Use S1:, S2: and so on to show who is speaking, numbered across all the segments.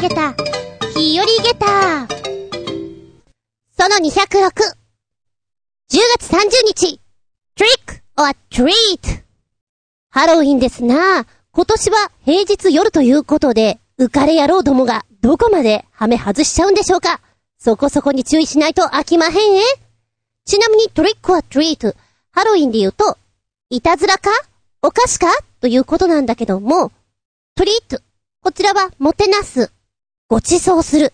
S1: げた、日和げた。その206。10月30日、trick or treat。ハロウィンですな。今年は平日夜ということで、浮かれ野郎どもがどこまでハメ外しちゃうんでしょうか。そこそこに注意しないと飽きまへんえ。ちなみにトリックはトリート、ハロウィンで言うと、いたずらか？お菓子か？ということなんだけども、トリート、こちらはもてなす、ご馳走する。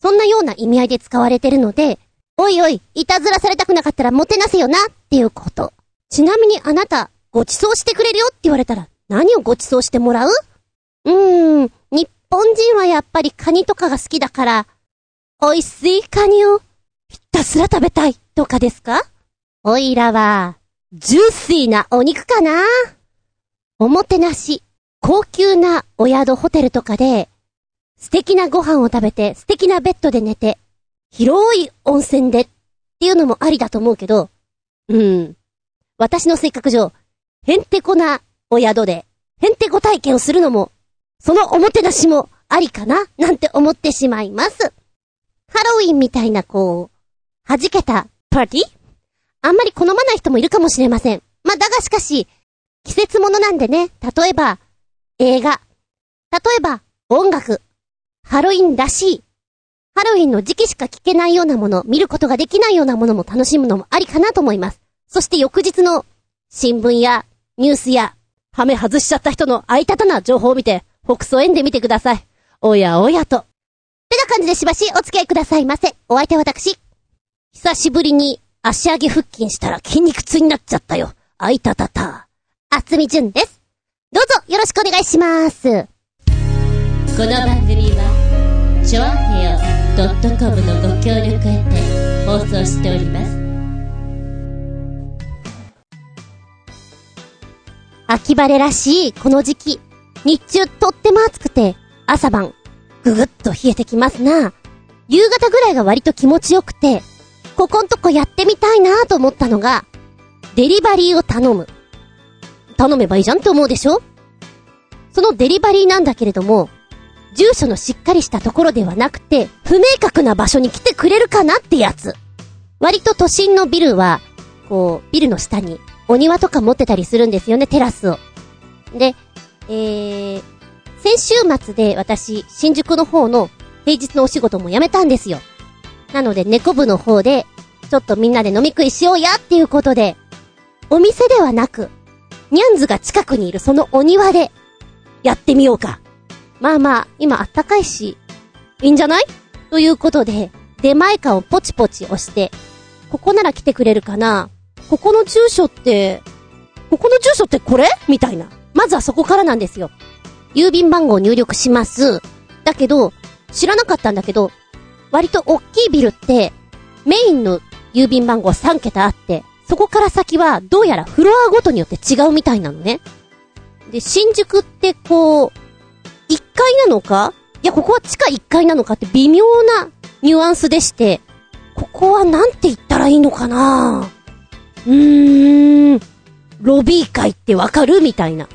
S1: そんなような意味合いで使われてるので、おいおい、いたずらされたくなかったらもてなせよなっていうこと。ちなみにあなた、ご馳走してくれるよって言われたら、何をご馳走してもらう？うーん、日本人はやっぱりカニとかが好きだから、美味しいカニをひたすら食べたいとかですか？おいらは、ジューシーなお肉かな？おもてなし、高級なお宿ホテルとかで、素敵なご飯を食べて、素敵なベッドで寝て、広い温泉でっていうのもありだと思うけど、うん。私の性格上、へんてこなお宿で、へんてこ体験をするのも、そのおもてなしもありかななんて思ってしまいます。ハロウィンみたいなこう、弾けたパーティー？あんまり好まない人もいるかもしれません。まあ、だがしかし、季節物なんでね、例えば、映画。例えば、音楽。ハロウィンらしい。ハロウィンの時期しか聞けないようなもの、見ることができないようなものも楽しむのもありかなと思います。そして翌日の新聞やニュースや、ハメ外しちゃった人のあいたな情報を見て、北総園で見てください。おやおやと。ってな感じでしばしお付き合いくださいませ。お相手は私。久しぶりに足上げ腹筋したら筋肉痛になっちゃったよ。あいたたた。あつみじゅんです。どうぞよろしくお願いします。こ
S2: の番組は、ちょあへよ .com のご協力へて放送しております。
S1: 秋晴れらしいこの時期。日中とっても暑くて、朝晩、ぐぐっと冷えてきますな。夕方ぐらいが割と気持ちよくて、ここんとこやってみたいなと思ったのが、デリバリーを頼む。頼めばいいじゃんって思うでしょ？そのデリバリーなんだけれども、住所のしっかりしたところではなくて、不明確な場所に来てくれるかなってやつ。割と都心のビルは、こう、ビルの下にお庭とか持ってたりするんですよね、テラスを。で、えー、先週末で私、新宿の方の平日のお仕事も辞めたんですよ。なので、猫部の方で、ちょっとみんなで飲み食いしようやっていうことで、お店ではなく、ニャンズが近くにいるそのお庭で、やってみようか。まあまあ、今あったかいし、いいんじゃない？ということで、出前館をポチポチ押して、ここなら来てくれるかな？ここの住所って、ここの住所ってこれ？みたいな。まずはそこからなんですよ。郵便番号を入力します。だけど、知らなかったんだけど、割と大きいビルって、メインの郵便番号3桁あって、そこから先はどうやらフロアごとによって違うみたいなのね。で、新宿ってこう、階なのか？いや、ここは地下1階なのかって微妙なニュアンスでして、ここはなんて言ったらいいのかな？うーん、ロビー階ってわかる？みたいな。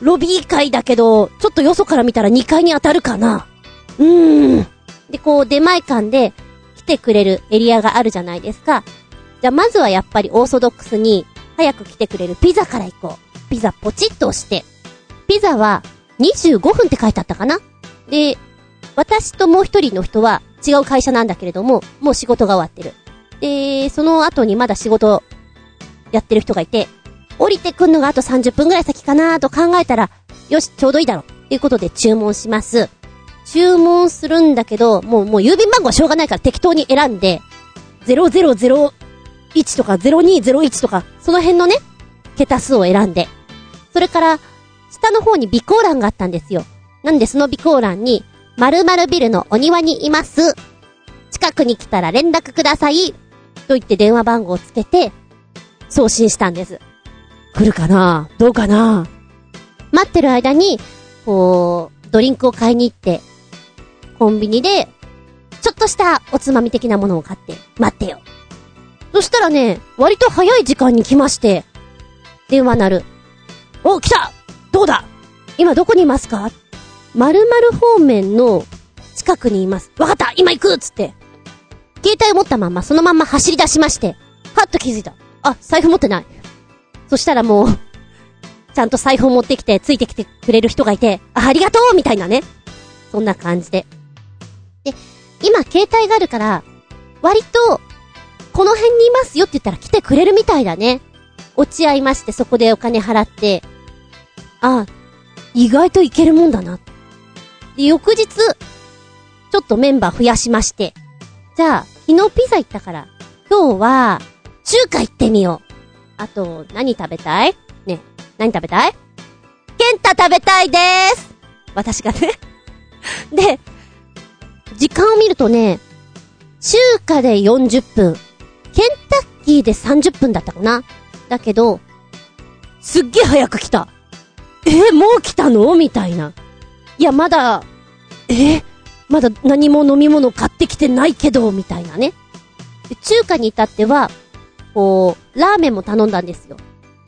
S1: ロビー階だけど、ちょっとよそから見たら2階に当たるかな？うーん。で、こう、出前館で来てくれるエリアがあるじゃないですか。じゃあ、まずはやっぱりオーソドックスに、早く来てくれるピザから行こう。ピザポチッと押して。ピザは25分って書いてあったかな？で、私ともう一人の人は違う会社なんだけれども、もう仕事が終わってる。で、その後にまだ仕事やってる人がいて、降りてくんのがあと30分ぐらい先かなと考えたら、よし、ちょうどいいだろ。っていうことで注文します。注文するんだけど、もう、もう郵便番号はしょうがないから適当に選んで、0001とか0201とか、その辺のね、桁数を選んで。それから、下の方に備考欄があったんですよ。なんでその備考欄に、〇〇ビルのお庭にいます。近くに来たら連絡ください。と言って電話番号をつけて、送信したんです。来るかな？どうかな？待ってる間に、こう、ドリンクを買いに行って、コンビニで、ちょっとしたおつまみ的なものを買って、待ってよ。そしたらね、割と早い時間に来まして、電話鳴る。お、来たどうだ？今どこにいますか？〇〇方面の近くにいます。わかった今行くっつって。携帯を持ったままそのまま走り出しまして、はっと気づいた。あ、財布持ってない。そしたらもう、ちゃんと財布を持ってきて、ついてきてくれる人がいて、あ、ありがとうみたいなね。そんな感じで。で、今携帯があるから、割と、この辺にいますよって言ったら来てくれるみたいだね。落ち合いましてそこでお金払って、あ、意外といけるもんだな。で、翌日、ちょっとメンバー増やしまして、じゃあ、昨日ピザ行ったから、今日は、中華行ってみよう。あと、何食べたい？ね、何食べたい？ケンタ食べたいでーす私がね。で、時間を見るとね、中華で40分、ケンタッキーで30分だったかな。だけど、すっげえ早く来た。えもう来たの？みたいな。いや、まだ、え？まだ何も飲み物買ってきてないけど、みたいなね。中華に至っては、こう、ラーメンも頼んだんですよ。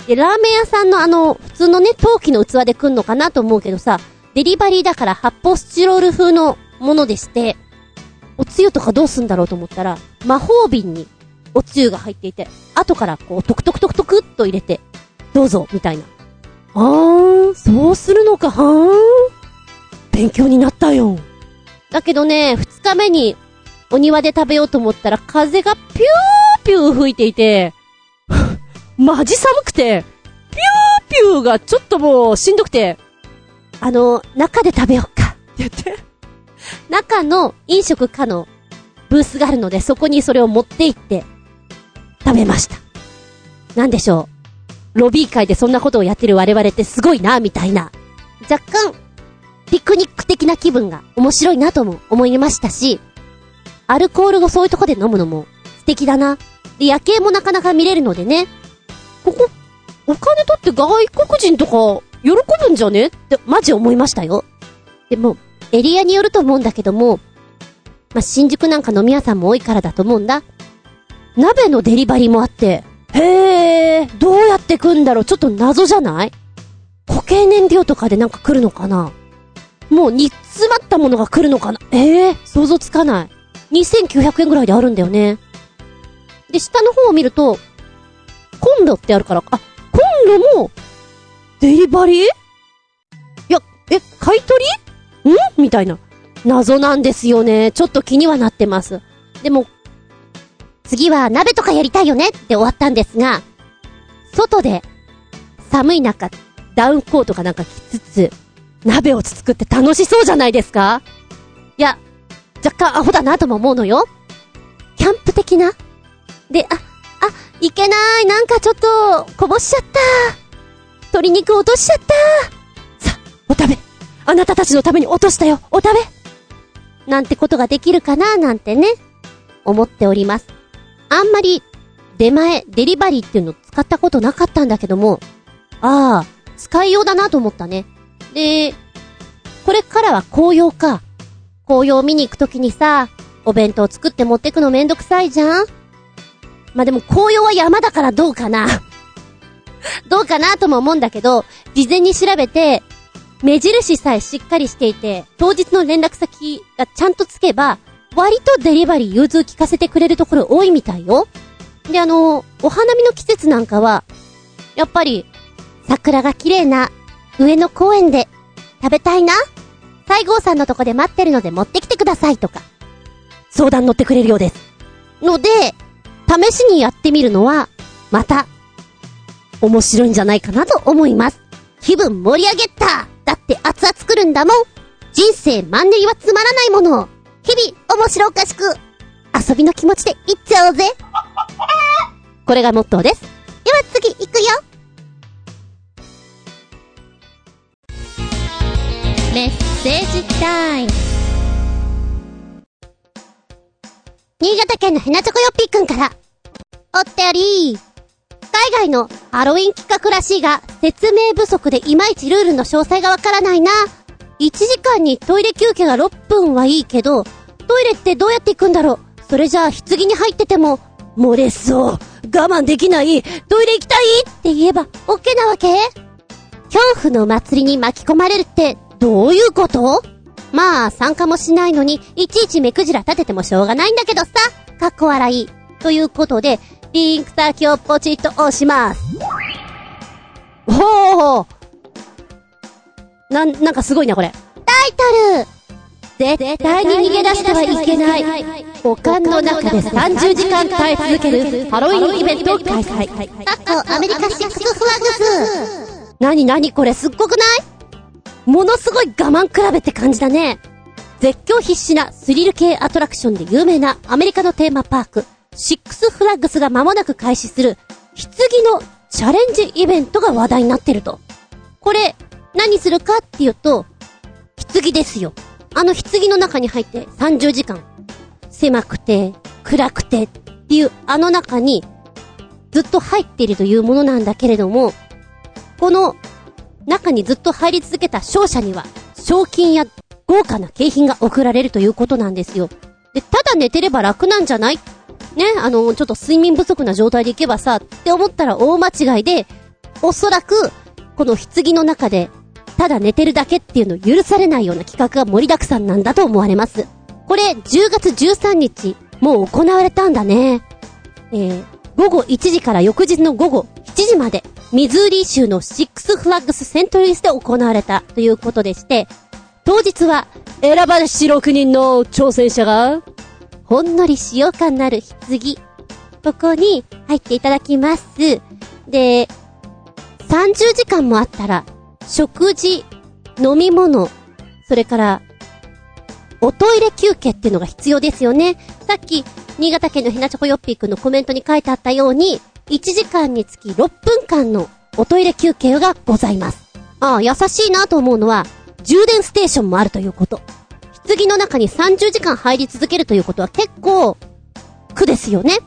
S1: で、ラーメン屋さんのあの、普通のね、陶器の器で来んのかなと思うけどさ、デリバリーだから発泡スチロール風のものでして、おつゆとかどうすんだろうと思ったら、魔法瓶におつゆが入っていて、後からこう、トクトクトクトクっと入れて、どうぞ、みたいな。あー、そうするのか、はーん。勉強になったよ。だけどね、二日目にお庭で食べようと思ったら風がピューピュー吹いていて、マジ寒くて、ピューピューがちょっともうしんどくて、あの、中で食べよっか、って言って。中の飲食可のブースがあるので、そこにそれを持って行って、食べました。なんでしょう？ロビー会でそんなことをやってる我々ってすごいな、みたいな。若干、ピクニック的な気分が面白いなとも思いましたし、アルコールをそういうとこで飲むのも素敵だな。で、夜景もなかなか見れるのでね。ここ、お金取って外国人とか喜ぶんじゃね？ってマジ思いましたよ。でも、エリアによると思うんだけども、まあ、新宿なんか飲み屋さんも多いからだと思うんだ。鍋のデリバリーもあって、へえ、どうやって来んだろうちょっと謎じゃない？固形燃料とかでなんか来るのかな？もう煮詰まったものが来るのかな？ええ、想像つかない。2900円ぐらいであるんだよね。で、下の方を見ると、コンロってあるから、あ、コンロも、デリバリー？いや、え、買い取り？ん？みたいな。謎なんですよね。ちょっと気にはなってます。でも、次は鍋とかやりたいよねって終わったんですが、外で、寒い中、ダウンコートかなんか着つつ、鍋をつつくって楽しそうじゃないですか？いや、若干アホだなとも思うのよ。キャンプ的な？で、あ、あ、いけない。なんかちょっと、こぼしちゃった。鶏肉落としちゃった。さ、お食べ。あなたたちのために落としたよ。お食べ。なんてことができるかな？なんてね、思っております。あんまり、出前、デリバリーっていうの使ったことなかったんだけども、ああ、使いようだなと思ったね。で、これからは紅葉か。紅葉を見に行くときにさ、お弁当作って持ってくのめんどくさいじゃん？まあ、でも紅葉は山だからどうかな どうかなとも思うんだけど、事前に調べて、目印さえしっかりしていて、当日の連絡先がちゃんとつけば、割とデリバリー融通聞かせてくれるところ多いみたいよ。で、あの、お花見の季節なんかは、やっぱり、桜が綺麗な上野公園で食べたいな西郷さんのとこで待ってるので持ってきてくださいとか、相談乗ってくれるようです。ので、試しにやってみるのは、また、面白いんじゃないかなと思います。気分盛り上げただって熱々来るんだもん人生マンネリはつまらないもの日々面白おかしく遊びの気持ちでいっちゃおうぜ これがモットーです。では次行くよ
S2: メッセージタイム
S1: 新潟県のヘナチョコヨッピーくんから。おってより海外のハロウィン企画らしいが、説明不足でいまいちルールの詳細がわからないな。1時間にトイレ休憩が6分はいいけど、トイレってどうやって行くんだろう？それじゃあ、棺に入ってても、漏れそう。我慢できない。トイレ行きたいって言えば、OK なわけ？恐怖の祭りに巻き込まれるって、どういうこと？まあ、参加もしないのに、いちいち目くじら立ててもしょうがないんだけどさ、かっこ笑い。ということで、リンク先をポチッと押します。ほうなん、なんかすごいな、これ。タイトル絶対に逃げ出してはいけない。五感の中で30時間耐え続けるハロウィンイベントを開催。
S2: かっこアメリカシックスフラグ
S1: ス。なになにこれすっごくない？ものすごい我慢比べって感じだね。絶叫必至なスリル系アトラクションで有名なアメリカのテーマパーク、シックスフラッグスが間もなく開始する、棺のチャレンジイベントが話題になってると。これ、何するかっていうと、棺ですよ。あの棺の中に入って30時間、狭くて、暗くてっていうあの中に、ずっと入っているというものなんだけれども、この中にずっと入り続けた勝者には、賞金や豪華な景品が贈られるということなんですよ。で、ただ寝てれば楽なんじゃない？ね、あの、ちょっと睡眠不足な状態でいけばさ、って思ったら大間違いで、おそらく、この棺の中で、ただ寝てるだけっていうのを許されないような企画が盛りだくさんなんだと思われます。これ、10月13日、もう行われたんだね。えー、午後1時から翌日の午後7時まで、ミズーリー州のシックスフラッグスセントルイスで行われたということでして、当日は、選ばれし6人の挑戦者が、ほんのり塩感のある棺、ここに入っていただきます。で、30時間もあったら、食事、飲み物、それから、おトイレ休憩っていうのが必要ですよね。さっき、新潟県のひなちょこよっぴーくんのコメントに書いてあったように、1時間につき6分間のおトイレ休憩がございます。ああ、優しいなと思うのは、充電ステーションもあるということ。棺の中に30時間入り続けるということは結構、苦ですよね。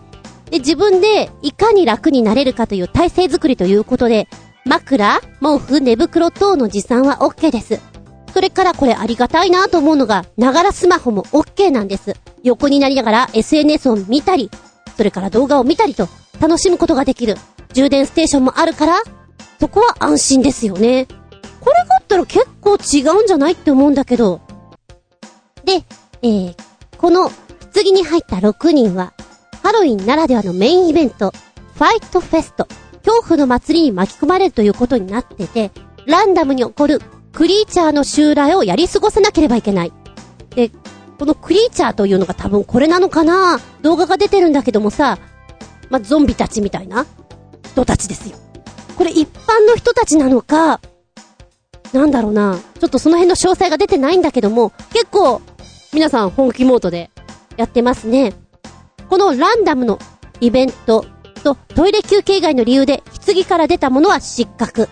S1: で、自分でいかに楽になれるかという体制づくりということで、枕、毛布、寝袋等の持参は OK です。それからこれありがたいなと思うのが、ながらスマホも OK なんです。横になりながら SNS を見たり、それから動画を見たりと、楽しむことができる。充電ステーションもあるから、そこは安心ですよね。これがあったら結構違うんじゃないって思うんだけど。で、えー、この棺に入った6人は、ハロウィンならではのメインイベント、ファイトフェスト、恐怖の祭りに巻き込まれるということになってて、ランダムに起こるクリーチャーの襲来をやり過ごさなければいけない。で、このクリーチャーというのが多分これなのかな？動画が出てるんだけどもさ、まゾンビたちみたいな人たちですよ。これ一般の人たちなのか、なんだろうな、ちょっとその辺の詳細が出てないんだけども、結構、皆さん本気モードでやってますね。このランダムのイベントとトイレ休憩以外の理由で棺から出たものは失格。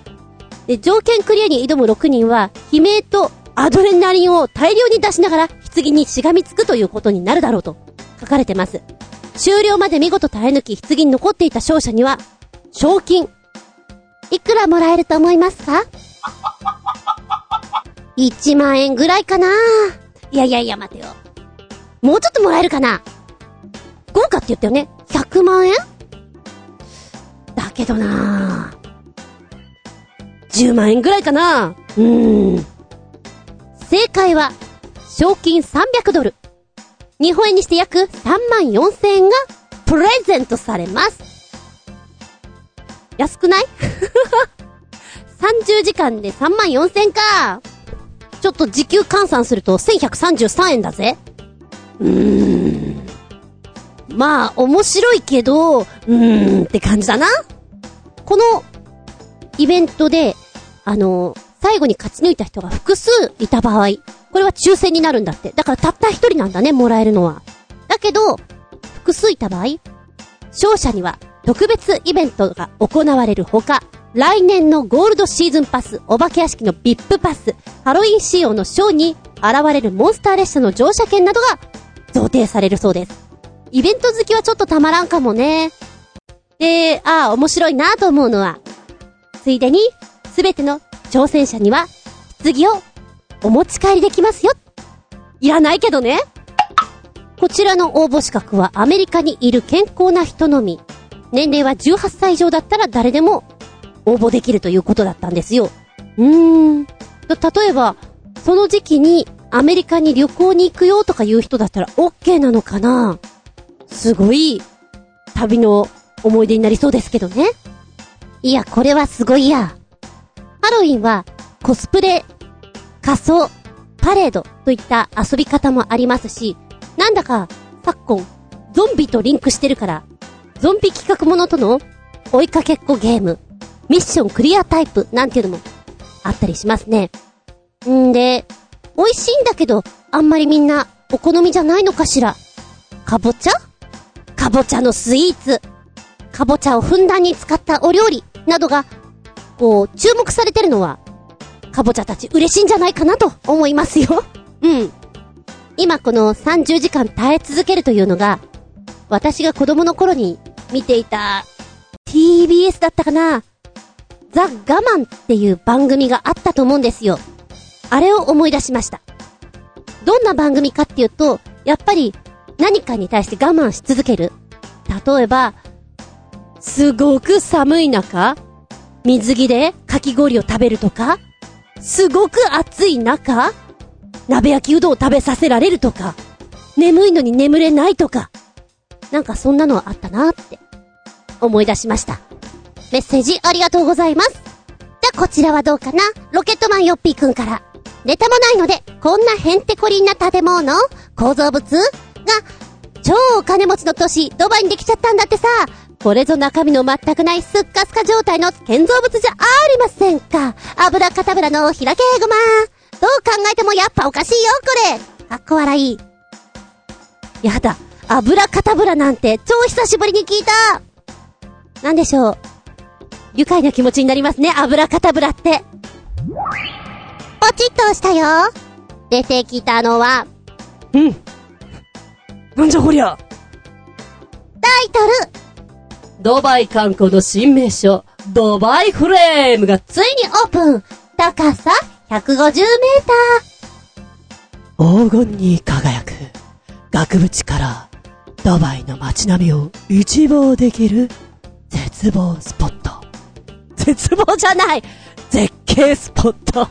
S1: で、条件クリアに挑む6人は、悲鳴とアドレナリンを大量に出しながら棺にしがみつくということになるだろうと書かれてます。終了まで見事耐え抜き棺に残っていた勝者には、賞金。いくらもらえると思いますか？1万円ぐらいかないやいやいや、待てよ。もうちょっともらえるかな豪華って言ったよね ?100 万円？けどな10万円ぐらいかなうーん。正解は、賞金300ドル。日本円にして約3万4千円がプレゼントされます。安くない？30時間で3万4千か。ちょっと時給換算すると1133円だぜ。うーん。まあ、面白いけど、うーんって感じだな。この、イベントで、あの、最後に勝ち抜いた人が複数いた場合、これは抽選になるんだって。だからたった一人なんだね、もらえるのは。だけど、複数いた場合、勝者には特別イベントが行われるほか、来年のゴールドシーズンパス、お化け屋敷のビップパス、ハロウィン仕様のショーに現れるモンスター列車の乗車券などが贈呈されるそうです。イベント好きはちょっとたまらんかもね。で、ああ、面白いなと思うのは、ついでに、すべての挑戦者には、棺をお持ち帰りできますよ。いらないけどね。こちらの応募資格はアメリカにいる健康な人のみ。年齢は18歳以上だったら誰でも応募できるということだったんですよ。うーん。例えば、その時期にアメリカに旅行に行くよとかいう人だったら OK なのかなすごい、旅の思い出になりそうですけどね。いや、これはすごいや。ハロウィンは、コスプレ、仮装、パレードといった遊び方もありますし、なんだか、昨今、ゾンビとリンクしてるから、ゾンビ企画ものとの追いかけっこゲーム、ミッションクリアタイプなんていうのもあったりしますね。んで、美味しいんだけど、あんまりみんなお好みじゃないのかしら。かぼちゃ？かぼちゃのスイーツ。かぼちゃをふんだんに使ったお料理などが、こう、注目されてるのは、かぼちゃたち嬉しいんじゃないかなと思いますよ。うん。今この30時間耐え続けるというのが、私が子供の頃に見ていた TBS だったかなザ・ガマンっていう番組があったと思うんですよ。あれを思い出しました。どんな番組かっていうと、やっぱり何かに対して我慢し続ける。例えば、すごく寒い中、水着でかき氷を食べるとか、すごく暑い中、鍋焼きうどんを食べさせられるとか、眠いのに眠れないとか、なんかそんなのあったなって、思い出しました。メッセージありがとうございます。じゃあこちらはどうかな？ロケットマンヨッピーくんから。ネタもないので、こんなヘンテコリンな建物構造物が、超お金持ちの都市、ドバイにできちゃったんだってさ。これぞ中身の全くないスッカスカ状態の建造物じゃありませんか。油かたぶらの開けごま。どう考えてもやっぱおかしいよ、これ。かっこ笑い。やだ。油かたぶらなんて超久しぶりに聞いた。なんでしょう。愉快な気持ちになりますね、油かたぶらって。ポチッと押したよ。出てきたのは、
S3: うん。なんじゃこりゃ。
S1: タイトル。
S3: ドバイ観光の新名所、ドバイフレームが
S1: ついにオープン。高さ150メー
S3: ター。黄金に輝く、額縁から、ドバイの街並みを一望できる、絶望スポット。絶望じゃない絶景スポット。
S1: ん？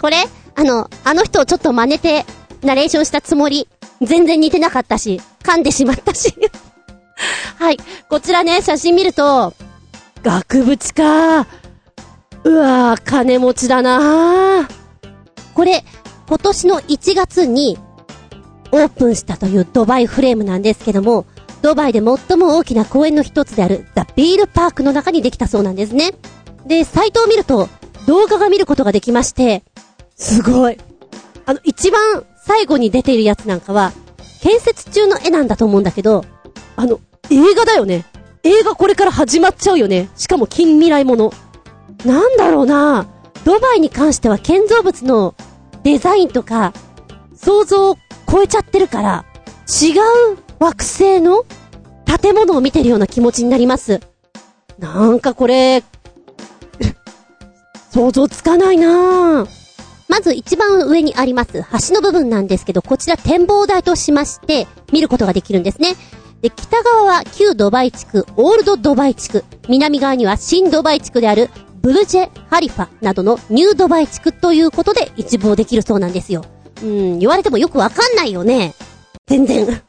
S1: これ？あの、あの人をちょっと真似て、ナレーションしたつもり。全然似てなかったし、噛んでしまったし。はい。こちらね、写真見ると、額縁か。うわぁ、金持ちだなこれ、今年の1月に、オープンしたというドバイフレームなんですけども、ドバイで最も大きな公園の一つであるザ・ビールパークの中にできたそうなんですね。で、サイトを見ると動画が見ることができまして、すごい。あの、一番最後に出ているやつなんかは、建設中の絵なんだと思うんだけど、あの、映画だよね。映画これから始まっちゃうよね。しかも近未来もの。なんだろうなドバイに関しては建造物のデザインとか、想像を超えちゃってるから、違う惑星の建物を見てるような気持ちになります。なんかこれ、想像つかないなぁまず一番上にあります橋の部分なんですけど、こちら展望台としまして見ることができるんですね。で、北側は旧ドバイ地区、オールドドバイ地区、南側には新ドバイ地区であるブルジュ・ハリファなどのニュードバイ地区ということで一望できるそうなんですよ。うん、言われてもよくわかんないよね。全然。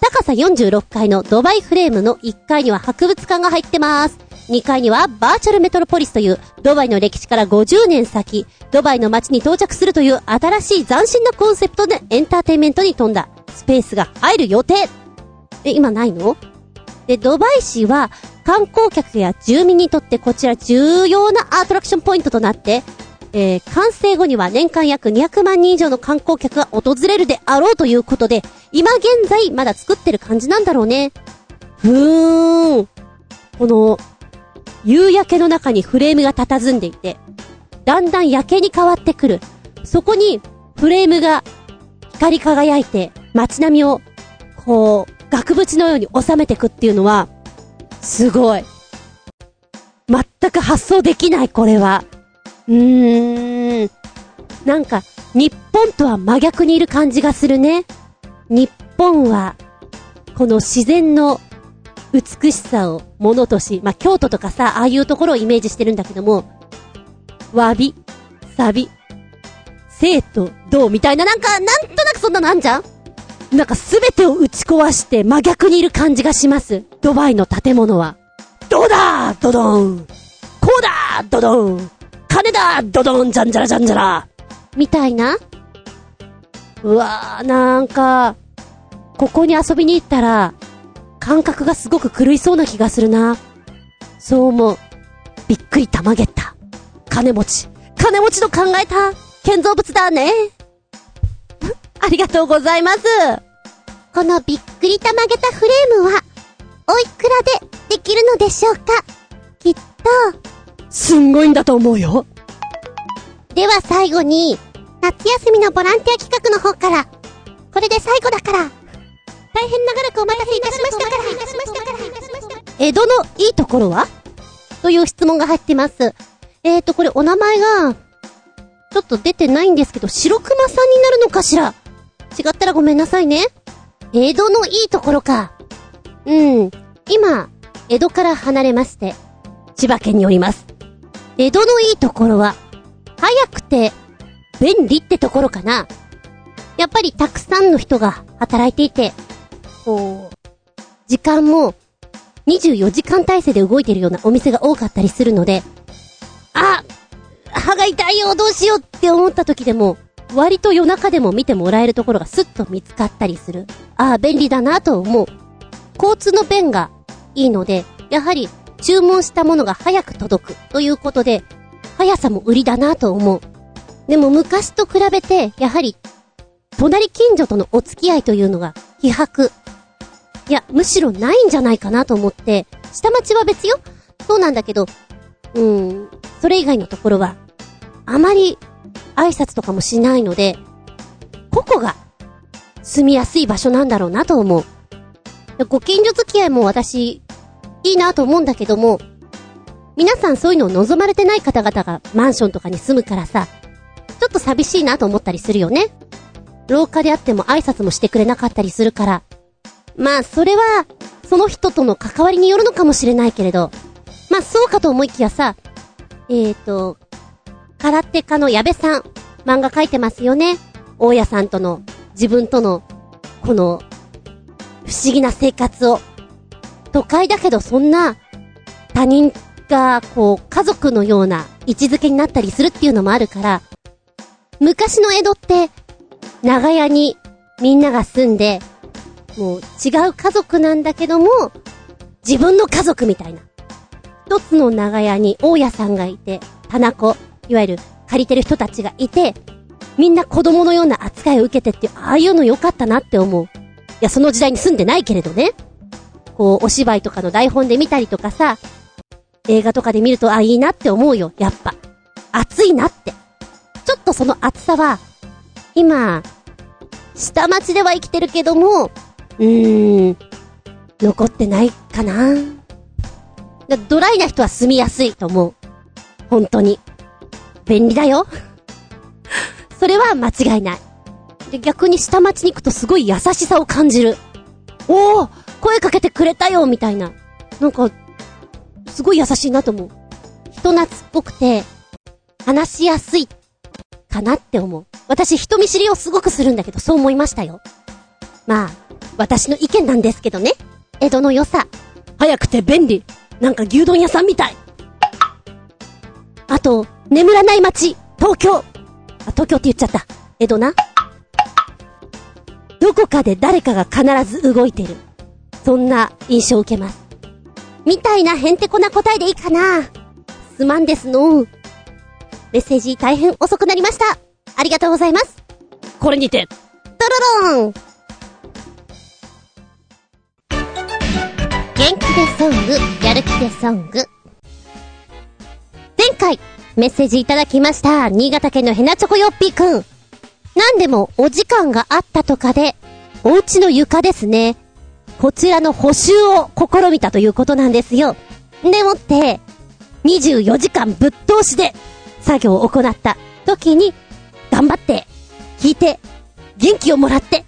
S1: 高さ46階のドバイフレームの1階には博物館が入ってます。2階にはバーチャルメトロポリスというドバイの歴史から50年先、ドバイの街に到着するという新しい斬新なコンセプトでエンターテインメントに富んだスペースが入る予定。え、今ないの？で、ドバイ市は観光客や住民にとってこちら重要なアトラクションポイントとなって、えー、完成後には年間約200万人以上の観光客が訪れるであろうということで、今現在まだ作ってる感じなんだろうね。ふーん。この、夕焼けの中にフレームが佇んでいて、だんだん夜景に変わってくる。そこに、フレームが光り輝いて、街並みを、こう、額縁のように収めてくっていうのは、すごい。全く発想できない、これは。うーん。なんか、日本とは真逆にいる感じがするね。日本は、この自然の美しさをものとし、まあ、京都とかさ、ああいうところをイメージしてるんだけども、わび、さび、生と同みたいな、なんか、なんとなくそんなのあんじゃん？なんかすべてを打ち壊して真逆にいる感じがします。ドバイの建物は。どうだ？ドドン。こうだ？ドドン。金だ？ドドン。じゃんじゃらじゃんじゃら。みたいな？うわー、なんか、ここに遊びに行ったら、感覚がすごく狂いそうな気がするな。そう思う。びっくりたまげった。金持ち。金持ちの考えた建造物だね。ありがとうございます。このびっくりたまげたフレームは、おいくらでできるのでしょうか？きっと。すんごいんだと思うよ。では最後に、夏休みのボランティア企画の方から、これで最後だから、大変長らくお待たせいたしましたから、江戸のいいところは？という質問が入ってます。えーと、これお名前が、ちょっと出てないんですけど、白熊さんになるのかしら？違ったらごめんなさいね。江戸のいいところか。うん。今、江戸から離れまして、千葉県におります。江戸のいいところは、早くて、便利ってところかな。やっぱりたくさんの人が働いていて、こう、時間も、24時間体制で動いてるようなお店が多かったりするので、あ歯が痛いよどうしようって思った時でも、割と夜中でも見てもらえるところがスッと見つかったりする。ああ、便利だなと思う。交通の便がいいので、やはり注文したものが早く届くということで、速さも売りだなと思う。でも昔と比べて、やはり、隣近所とのお付き合いというのが、希薄。いや、むしろないんじゃないかなと思って、下町は別よそうなんだけど、うん、それ以外のところは、あまり挨拶とかもしないので、ここが住みやすい場所なんだろうなと思う。ご近所付き合いも私、いいなと思うんだけども、皆さんそういうのを望まれてない方々がマンションとかに住むからさ、ちょっと寂しいなと思ったりするよね。廊下であっても挨拶もしてくれなかったりするから。まあ、それは、その人との関わりによるのかもしれないけれど、まあ、そうかと思いきやさ、えーと、空手家の矢部さん、漫画描いてますよね。大家さんとの、自分との、この、不思議な生活を。都会だけどそんな、他人が、こう、家族のような位置づけになったりするっていうのもあるから、昔の江戸って、長屋にみんなが住んで、もう違う家族なんだけども、自分の家族みたいな。一つの長屋に大家さんがいて、棚子、いわゆる借りてる人たちがいて、みんな子供のような扱いを受けてって、ああいうの良かったなって思う。いや、その時代に住んでないけれどね。こう、お芝居とかの台本で見たりとかさ、映画とかで見ると、あ、いいなって思うよ、やっぱ。熱いなって。ちょっとその熱さは、今、下町では生きてるけども、うーん、残ってないかな。だドライな人は住みやすいと思う。本当に。便利だよ。それは間違いない。で、逆に下町に行くとすごい優しさを感じる。おお声かけてくれたよみたいな。なんか、すごい優しいなと思う。人懐っこくて、話しやすい、かなって思う。私人見知りをすごくするんだけど、そう思いましたよ。まあ、私の意見なんですけどね。江戸の良さ。早くて便利。なんか牛丼屋さんみたい。あと、眠らない街、東京。あ、東京って言っちゃった。江戸な。どこかで誰かが必ず動いてる。そんな印象を受けます。みたいなへんてこな答えでいいかな。すまんですの。メッセージ大変遅くなりました。ありがとうございます。
S3: これにて、
S1: ドロロン元気でソング、やる気でソング。前回、メッセージいただきました。新潟県のヘナチョコヨッピーくん。なんでもお時間があったとかで、お家の床ですね。こちらの補修を試みたということなんですよ。でもって、24時間ぶっ通しで作業を行った時に、頑張って、聞いて、元気をもらって、っ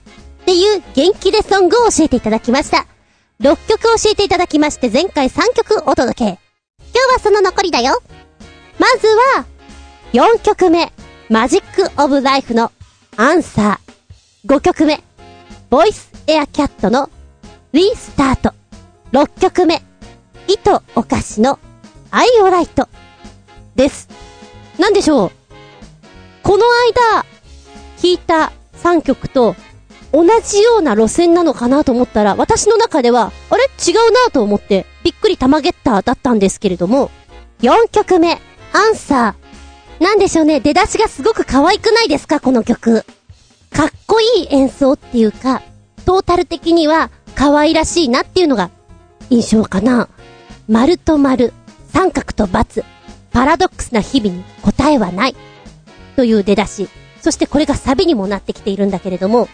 S1: ていう元気でソングを教えていただきました。6曲教えていただきまして、前回3曲お届け。今日はその残りだよ。まずは、4曲目。マジックオブライフのアンサー。5曲目、ボイスエアキャットのリスタート。6曲目、糸お菓子のアイオライト。です。なんでしょう？この間、聞いた3曲と同じような路線なのかなと思ったら、私の中では、あれ？違うなと思って、びっくり玉ゲッターだったんですけれども、4曲目、アンサー。なんでしょうね、出だしがすごく可愛くないですか？この曲。かっこいい演奏っていうか、トータル的には可愛らしいなっていうのが印象かな。丸と丸、三角と×、パラドックスな日々に答えはない。という出だし。そしてこれがサビにもなってきているんだけれども、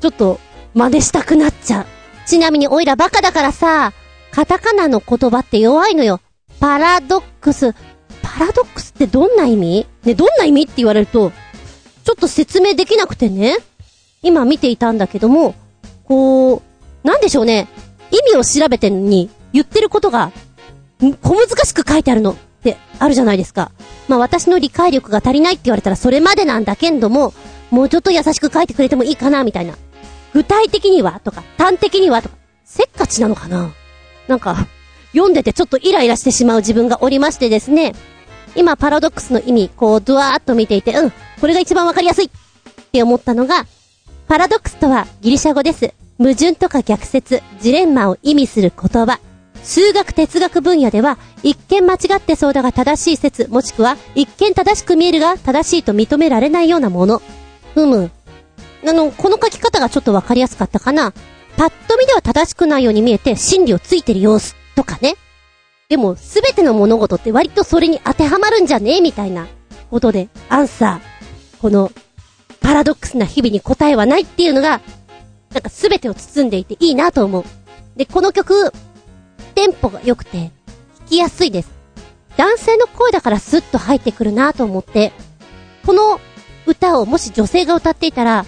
S1: ちょっと真似したくなっちゃう。ちなみにオイラバカだからさ、カタカナの言葉って弱いのよ。パラドックス。パラドックスってどんな意味？ね、どんな意味って言われると、ちょっと説明できなくてね。今見ていたんだけども、こう、なんでしょうね。意味を調べてんに、言ってることが、小難しく書いてあるのってあるじゃないですか。まあ私の理解力が足りないって言われたらそれまでなんだけんども、もうちょっと優しく書いてくれてもいいかな、みたいな。具体的にはとか、端的にはとか、せっかちなのかななんか、読んでてちょっとイライラしてしまう自分がおりましてですね。今、パラドックスの意味、こう、ドワーっと見ていて、うん、これが一番わかりやすいって思ったのが、パラドックスとはギリシャ語です。矛盾とか逆説、ジレンマを意味する言葉。数学哲学分野では、一見間違ってそうだが正しい説、もしくは、一見正しく見えるが正しいと認められないようなもの。ふむ。あの、この書き方がちょっとわかりやすかったかな。パッと見では正しくないように見えて、真理をついてる様子とかね。でも、すべての物事って割とそれに当てはまるんじゃねえみたいなことで、アンサー。この、パラドックスな日々に答えはないっていうのが、なんかすべてを包んでいていいなと思う。で、この曲、テンポが良くて、弾きやすいです。男性の声だからスッと入ってくるなと思って、この歌をもし女性が歌っていたら、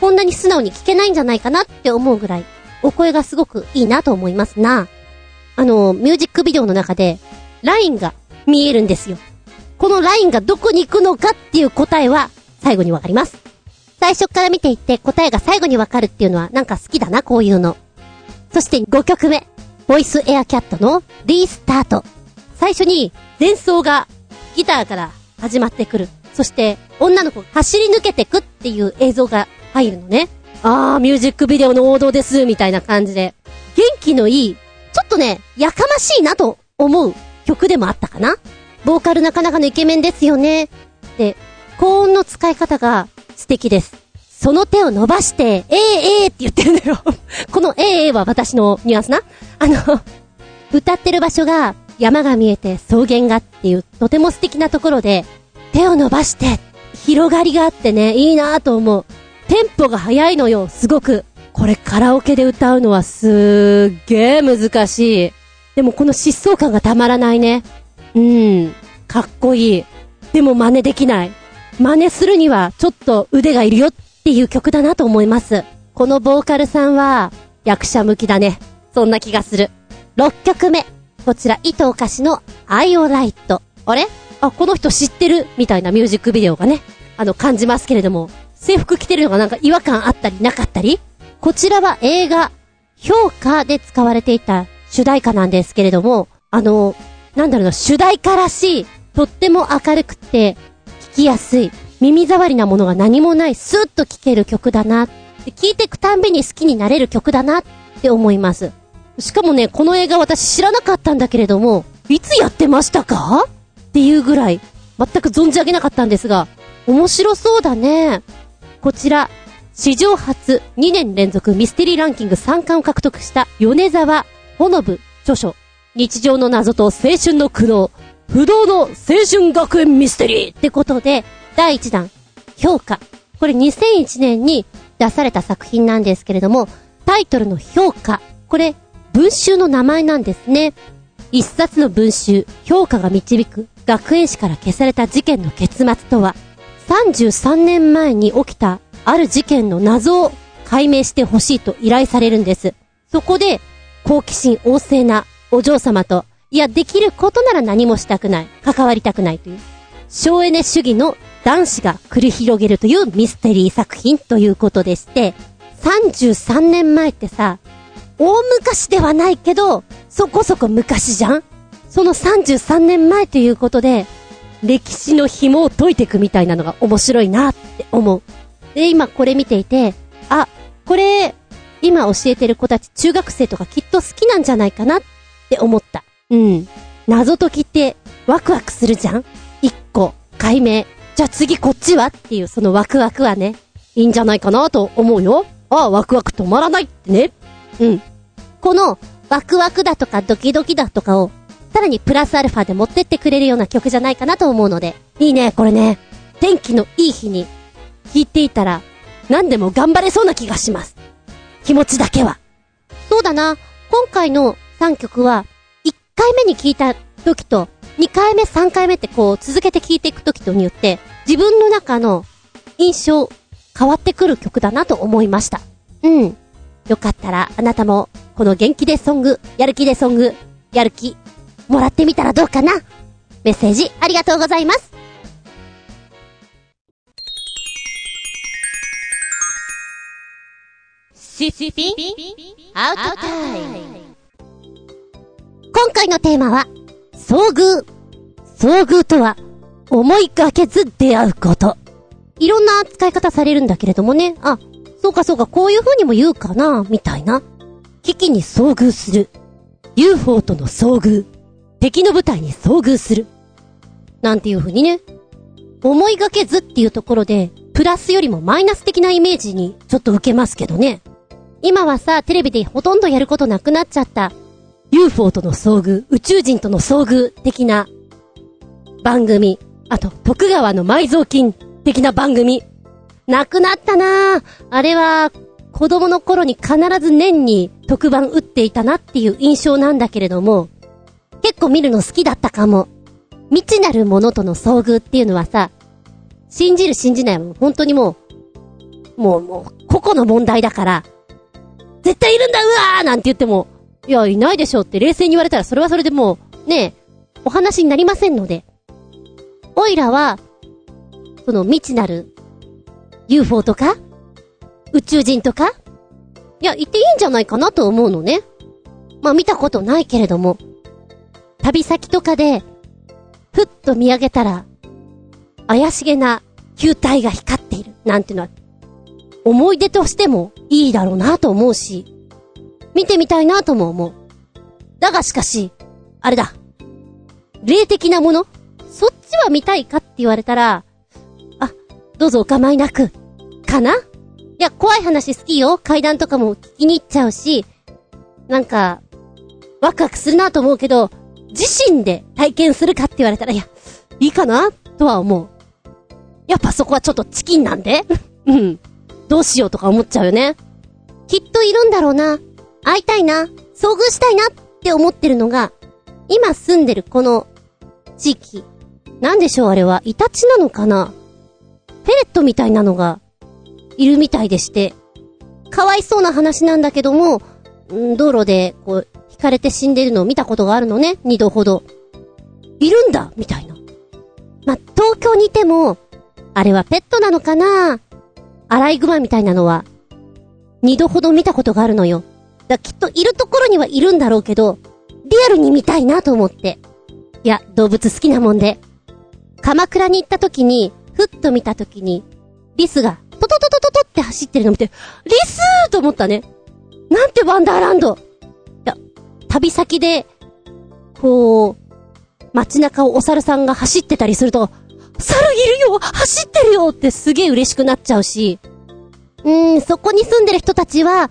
S1: こんなに素直に聞けないんじゃないかなって思うぐらい、お声がすごくいいなと思いますな。あの、ミュージックビデオの中で、ラインが見えるんですよ。このラインがどこに行くのかっていう答えは、最後にわかります。最初から見ていって答えが最後にわかるっていうのはなんか好きだな、こういうの。そして5曲目。ボイスエアキャットのリスタート。最初に前奏がギターから始まってくる。そして女の子走り抜けてくっていう映像が入るのね。あー、ミュージックビデオの王道です、みたいな感じで。元気のいい、ちょっとね、やかましいなと思う曲でもあったかな。ボーカルなかなかのイケメンですよね。で、高音の使い方が素敵です。その手を伸ばして、えーえーって言ってるんだよ。このえーえーは私のニュアンスな。あの、歌ってる場所が山が見えて草原がっていうとても素敵なところで、手を伸ばして、広がりがあってね、いいなぁと思う。テンポが速いのよ、すごく。これカラオケで歌うのはすーげー難しい。でもこの疾走感がたまらないね。うん、かっこいい。でも真似できない。真似するにはちょっと腕がいるよっていう曲だなと思います。このボーカルさんは役者向きだね。そんな気がする。6曲目。こちら、糸お菓子のアイオライト。あれ？あ、この人知ってる？みたいなミュージックビデオがね、あの、感じますけれども、制服着てるのがなんか違和感あったりなかったり？こちらは映画、評価で使われていた主題歌なんですけれども、あの、なんだろうな、主題歌らしい、とっても明るくて、聞きやすい、耳障りなものが何もない、スーッと聴ける曲だな。で聴いていくたんびに好きになれる曲だなって思います。しかもね、この映画私知らなかったんだけれども、いつやってましたか？っていうぐらい、全く存じ上げなかったんですが、面白そうだね。こちら、史上初2年連続ミステリーランキング3冠を獲得した米沢ほのぶ著書。日常の謎と青春の苦悩。不動の青春学園ミステリーってことで、第1弾、評価。これ2001年に出された作品なんですけれども、タイトルの評価。これ、文集の名前なんですね。一冊の文集、評価が導く学園史から消された事件の結末とは、33年前に起きたある事件の謎を解明してほしいと依頼されるんです。そこで、好奇心旺盛なお嬢様と、いや、できることなら何もしたくない、関わりたくないという、省エネ主義の男子が繰り広げるというミステリー作品ということでして、33年前ってさ、大昔ではないけど、そこそこ昔じゃん？その33年前ということで、歴史の紐を解いていくみたいなのが面白いなって思う。で、今これ見ていて、あ、これ、今教えてる子たち中学生とかきっと好きなんじゃないかなって思った。うん。謎解きってワクワクするじゃん？一個、解明。じゃあ次こっちはっていうそのワクワクはね、いいんじゃないかなと思うよ。ああ、ワクワク止まらないってね。うん。このワクワクだとかドキドキだとかを、さらにプラスアルファで持ってってくれるような曲じゃないかなと思うので、いいね、これね。天気のいい日に弾いていたら、何でも頑張れそうな気がします。気持ちだけは。そうだな。今回の3曲は、1回目に聴いた時と、2回目、3回目ってこう、続けて聴いていく時とによって、自分の中の印象、変わってくる曲だなと思いました。うん。よかったら、あなたも、この元気でソング、やる気でソング、やる気、もらってみたらどうかなメッセージ、ありがとうございます。
S2: シスピンアウトタイム
S1: 今回のテーマは、遭遇。遭遇とは、思いがけず出会うこと。いろんな使い方されるんだけれどもね。あ、そうかそうか、こういう風にも言うかな、みたいな。危機に遭遇する。UFO との遭遇。敵の部隊に遭遇する。なんていう風にね。思いがけずっていうところで、プラスよりもマイナス的なイメージにちょっと受けますけどね。今はさ、テレビでほとんどやることなくなっちゃった。UFO との遭遇、宇宙人との遭遇的な番組。あと、徳川の埋蔵金的な番組。なくなったなぁ。あれは、子供の頃に必ず年に特番打っていたなっていう印象なんだけれども、結構見るの好きだったかも。未知なるものとの遭遇っていうのはさ、信じる信じないも本当にもう、もうもう、個々の問題だから、絶対いるんだうわーなんて言っても、いや、いないでしょうって冷静に言われたらそれはそれでもう、ねえ、お話になりませんので。おいらは、その未知なる UFO とか宇宙人とかいや、言っていいんじゃないかなと思うのね。まあ見たことないけれども、旅先とかで、ふっと見上げたら、怪しげな球体が光っている、なんていうのは、思い出としてもいいだろうなと思うし、見てみたいなとも思う。だがしかし、あれだ。霊的なもの？そっちは見たいかって言われたら、あ、どうぞお構いなく。かな？いや、怖い話好きよ。階段とかも聞きに行っちゃうし、なんか、ワクワクするなと思うけど、自身で体験するかって言われたら、いや、いいかなとは思う。やっぱそこはちょっとチキンなんで うん。どうしようとか思っちゃうよね。きっといるんだろうな。会いたいな。遭遇したいなって思ってるのが、今住んでるこの地域。なんでしょうあれは、イタチなのかなペレットみたいなのが、いるみたいでして。かわいそうな話なんだけども、ん道路で、こう、引かれて死んでるのを見たことがあるのね。二度ほど。いるんだみたいな。ま、東京にいても、あれはペットなのかなアライグマみたいなのは、二度ほど見たことがあるのよ。だきっといるところにはいるんだろうけど、リアルに見たいなと思って。いや、動物好きなもんで。鎌倉に行った時に、ふっと見た時に、リスが、トトトトトトって走ってるの見て、リスーと思ったね。なんてワンダーランド。旅先で、こう、街中をお猿さんが走ってたりすると、猿いるよ走ってるよってすげえ嬉しくなっちゃうし、うーん、そこに住んでる人たちは、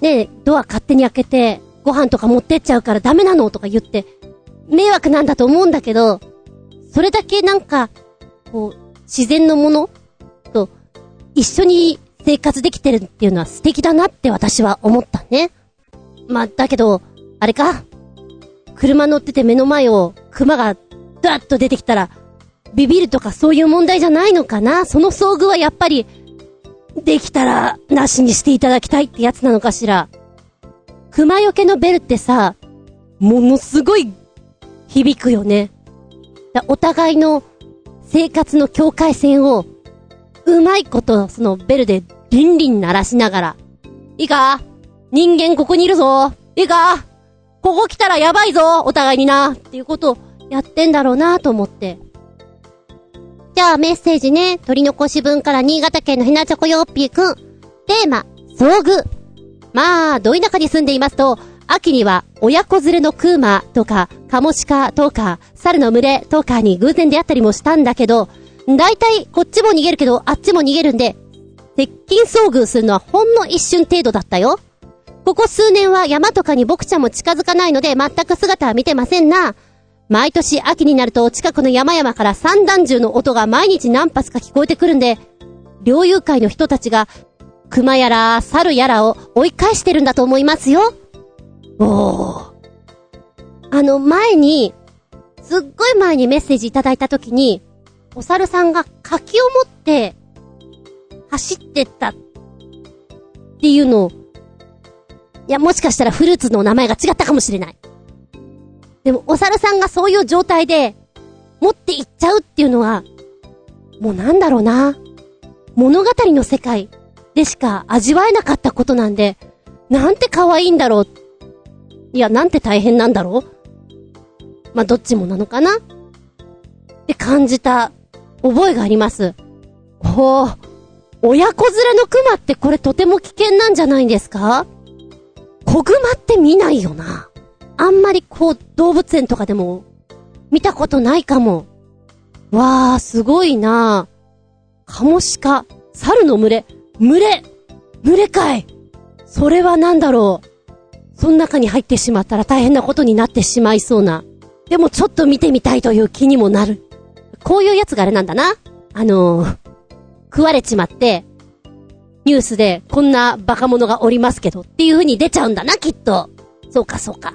S1: ねえ、ドア勝手に開けて、ご飯とか持ってっちゃうからダメなのとか言って、迷惑なんだと思うんだけど、それだけなんか、こう、自然のものと一緒に生活できてるっていうのは素敵だなって私は思ったね。まあ、だけど、あれか？車乗ってて目の前を熊がダッと出てきたら、ビビるとかそういう問題じゃないのかな？その遭遇はやっぱり、できたら、なしにしていただきたいってやつなのかしら？熊よけのベルってさ、ものすごい響くよね。お互いの生活の境界線を、うまいこと、そのベルでリンリン鳴らしながら、いいか？人間ここにいるぞいいか？ここ来たらやばいぞお互いになっていうことをやってんだろうなと思って。じゃあメッセージね。取り残し分から新潟県のひなちょこよっぴーくん。テーマ、遭遇。まあ、ど田舎に住んでいますと、秋には親子連れのクーマとか、カモシカとか、猿の群れとかに偶然出会ったりもしたんだけど、だいたいこっちも逃げるけど、あっちも逃げるんで、接近遭遇するのはほんの一瞬程度だったよ。ここ数年は山とかに僕ちゃんも近づかないので全く姿は見てませんな。毎年秋になると近くの山々から散弾銃の音が毎日何発か聞こえてくるんで、猟友会の人たちが熊やら猿やらを追い返してるんだと思いますよ。おー。あの前に、すっごい前にメッセージいただいた時に、お猿さんが柿を持って走ってったっていうのをいや、もしかしたらフルーツの名前が違ったかもしれない。でも、お猿さんがそういう状態で、持っていっちゃうっていうのは、もうなんだろうな。物語の世界でしか味わえなかったことなんで、なんて可愛いんだろう。いや、なんて大変なんだろう。まあ、どっちもなのかなって感じた覚えがあります。ほう。親子連れの熊ってこれとても危険なんじゃないんですか？子熊って見ないよな。あんまりこう、動物園とかでも、見たことないかも。わー、すごいなカモシカ、猿の群れ、群れ群れかいそれはなんだろう。その中に入ってしまったら大変なことになってしまいそうな。でもちょっと見てみたいという気にもなる。こういうやつがあれなんだな。あのー、食われちまって、ニュースでこんなバカ者がおりますけどっていう風に出ちゃうんだな、きっと。そうか、そうか。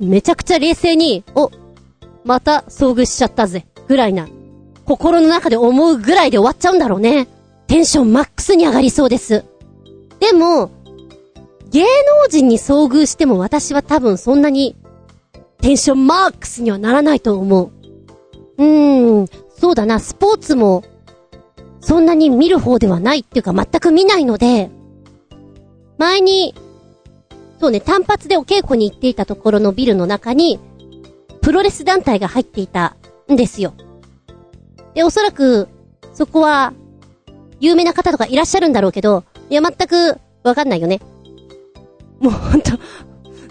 S1: めちゃくちゃ冷静に、お、また遭遇しちゃったぜ、ぐらいな。心の中で思うぐらいで終わっちゃうんだろうね。テンションマックスに上がりそうです。でも、芸能人に遭遇しても私は多分そんなに、テンションマックスにはならないと思う。うーん、そうだな、スポーツも、そんなに見る方ではないっていうか全く見ないので、前に、そうね、単発でお稽古に行っていたところのビルの中に、プロレス団体が入っていたんですよ。で、おそらく、そこは、有名な方とかいらっしゃるんだろうけど、いや、全く、わかんないよね。もうほんと、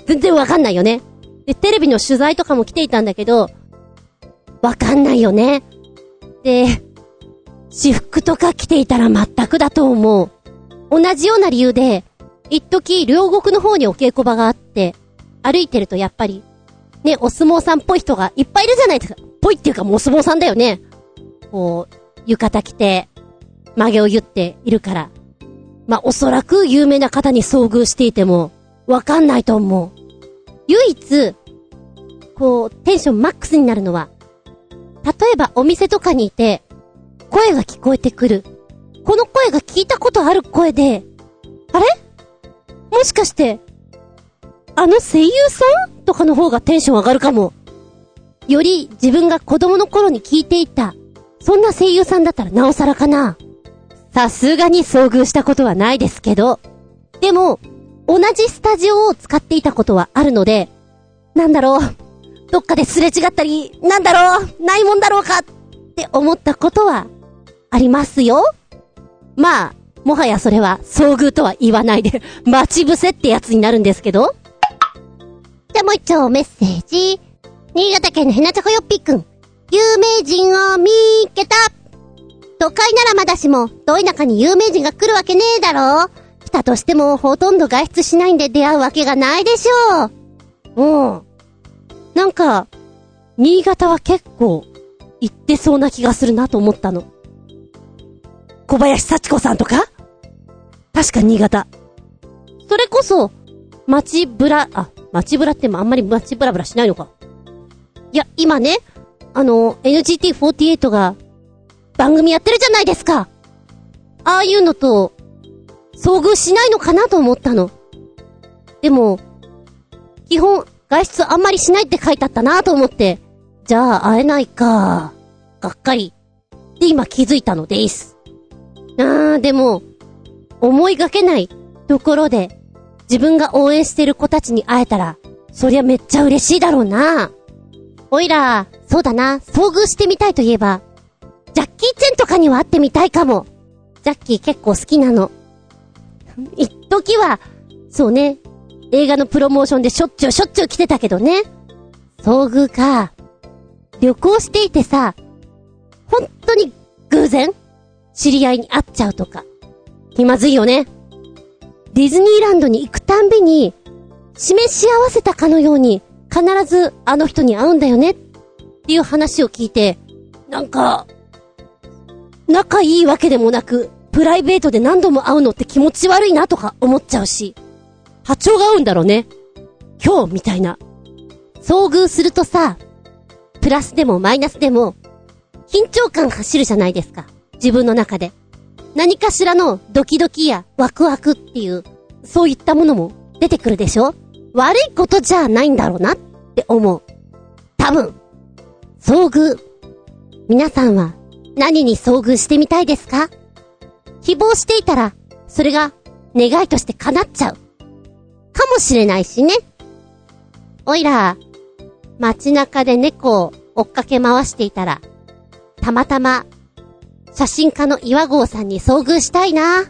S1: 全然わかんないよね。で、テレビの取材とかも来ていたんだけど、わかんないよね。で、私服とか着ていたら全くだと思う。同じような理由で、一時両国の方にお稽古場があって、歩いてるとやっぱり、ね、お相撲さんっぽい人がいっぱいいるじゃないですか。ぽいっていうかもうお相撲さんだよね。こう、浴衣着て、曲げを言っているから。まあ、おそらく有名な方に遭遇していても、わかんないと思う。唯一、こう、テンションマックスになるのは、例えばお店とかにいて、声が聞こえてくる。この声が聞いたことある声で、あれ？もしかして、あの声優さん？とかの方がテンション上がるかも。より自分が子供の頃に聞いていた、そんな声優さんだったらなおさらかな。さすがに遭遇したことはないですけど、でも、同じスタジオを使っていたことはあるので、なんだろう、どっかですれ違ったり、なんだろう、ないもんだろうかって思ったことはありますよ。まあ、もはやそれは遭遇とは言わないで、待ち伏せってやつになるんですけど。じゃあもう一丁メッセージ。新潟県のひなちゃこよっぴくん。有名人を見ーけた都会ならまだしも、ど田舎に有名人が来るわけねえだろ来たとしてもほとんど外出しないんで出会うわけがないでしょう。うん。なんか、新潟は結構、行ってそうな気がするなと思ったの。小林幸子さんとか？確か新潟。それこそ、街ぶら、あ、街ぶらってあんまり街ぶらぶらしないのか。いや、今ね、あの、NGT48 が、番組やってるじゃないですか。ああいうのと、遭遇しないのかなと思ったの。でも、基本、外出あんまりしないって書いてあったなと思って、じゃあ会えないか。がっかり。で、今気づいたのです。あー、でも、思いがけないところで、自分が応援してる子たちに会えたら、そりゃめっちゃ嬉しいだろうな。おいら、そうだな、遭遇してみたいといえば、ジャッキー・チェンとかには会ってみたいかも。ジャッキー結構好きなの。一時は、そうね、映画のプロモーションでしょっちゅうしょっちゅう来てたけどね。遭遇か。旅行していてさ、本当に偶然知り合いに会っちゃうとか。気まずいよね。ディズニーランドに行くたんびに、示し合わせたかのように、必ずあの人に会うんだよねっていう話を聞いて、なんか、仲いいわけでもなく、プライベートで何度も会うのって気持ち悪いなとか思っちゃうし、波長が合うんだろうね。今日みたいな。遭遇するとさ、プラスでもマイナスでも、緊張感走るじゃないですか。自分の中で。何かしらのドキドキやワクワクっていう、そういったものも出てくるでしょ？悪いことじゃないんだろうなって思う。多分。遭遇。皆さんは何に遭遇してみたいですか？希望していたら、それが願いとして叶っちゃう。かもしれないしね。おいら、街中で猫を追っかけ回していたら、たまたま、写真家の岩合さんに遭遇したいな。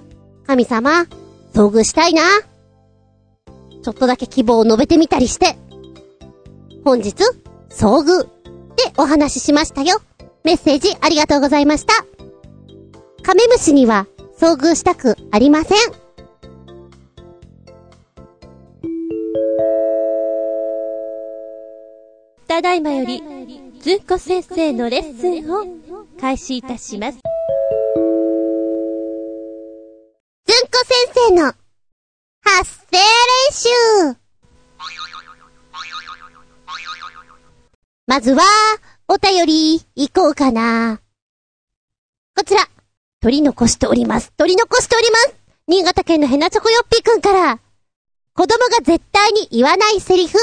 S1: 神様、遭遇したいな。ちょっとだけ希望を述べてみたりして。本日、遭遇でお話ししましたよ。メッセージありがとうございました。カメムシには遭遇したくありません。
S2: ただいまより、ずんこ先生のレッスンを開始いたします。
S1: ずんこ先生の発声練習まずは、お便り、行こうかな。こちら、取り残しております。取り残しております。新潟県のヘナチョコヨッピーくんから、子供が絶対に言わないセリフ。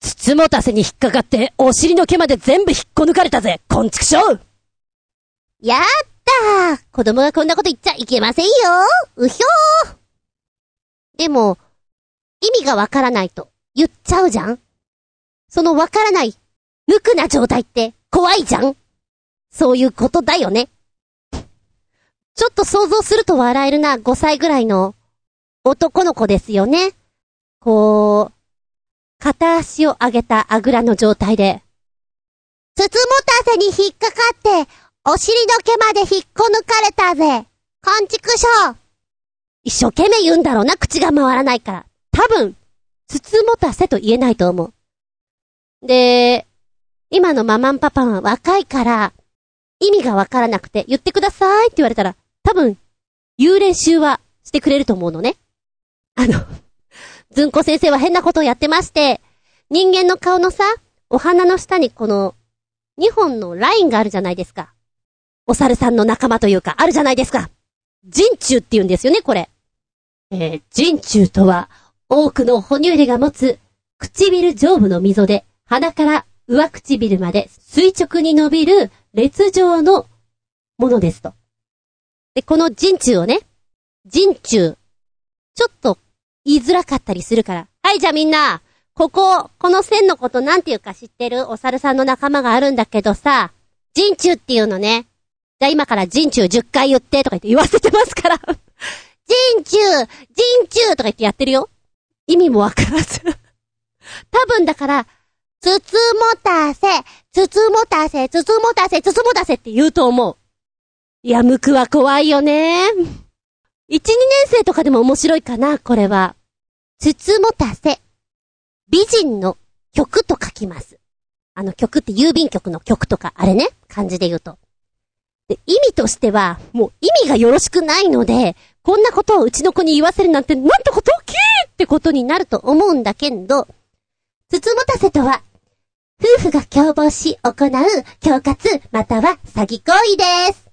S3: つつもたせに引っかかって、お尻の毛まで全部引っこ抜かれたぜ、こんちくしょう
S1: やったー!子供がこんなこと言っちゃいけませんよ!うひょー!でも、意味がわからないと言っちゃうじゃん?そのわからない、無垢な状態って怖いじゃん?そういうことだよね?ちょっと想像すると笑えるな、5歳ぐらいの男の子ですよね?こう、片足を上げたあぐらの状態で、つつもたせに引っかかって、お尻の毛まで引っこ抜かれたぜ。こんちくしょう。一生懸命言うんだろうな、口が回らないから。多分、つつもたせと言えないと思う。で、今のママンパパは若いから、意味がわからなくて言ってくださいって言われたら、多分、言う練習はしてくれると思うのね。あの、ずんこ先生は変なことをやってまして、人間の顔のさ、お花の下にこの、2本のラインがあるじゃないですか。お猿さんの仲間というか、あるじゃないですか。人中って言うんですよね、これ。えー、人中とは、多くの哺乳類が持つ、唇上部の溝で、鼻から上唇まで垂直に伸びる列状のものですと。で、この人中をね、人中、ちょっと言いづらかったりするから。はい、じゃあみんな、ここ、この線のことなんていうか知ってる？お猿さんの仲間があるんだけどさ、人中っていうのね。じゃあ今から人中10回言ってとか言って言わせてますから。人中人中とか言ってやってるよ。意味もわからず。多分だから、つつもたせ、つつもたせ、つつもたせ、つつもたせって言うと思う。いや、無垢は怖いよね。1、2年生とかでも面白いかな、これは。つつもたせ。美人の曲と書きます。あの曲って郵便局の曲とか、あれね、漢字で言うと。で、意味としては、もう意味がよろしくないので、こんなことをうちの子に言わせるなんて、なんてこときいってことになると思うんだけど、つつもたせとは、夫婦が共謀し行う恐喝または詐欺行為です。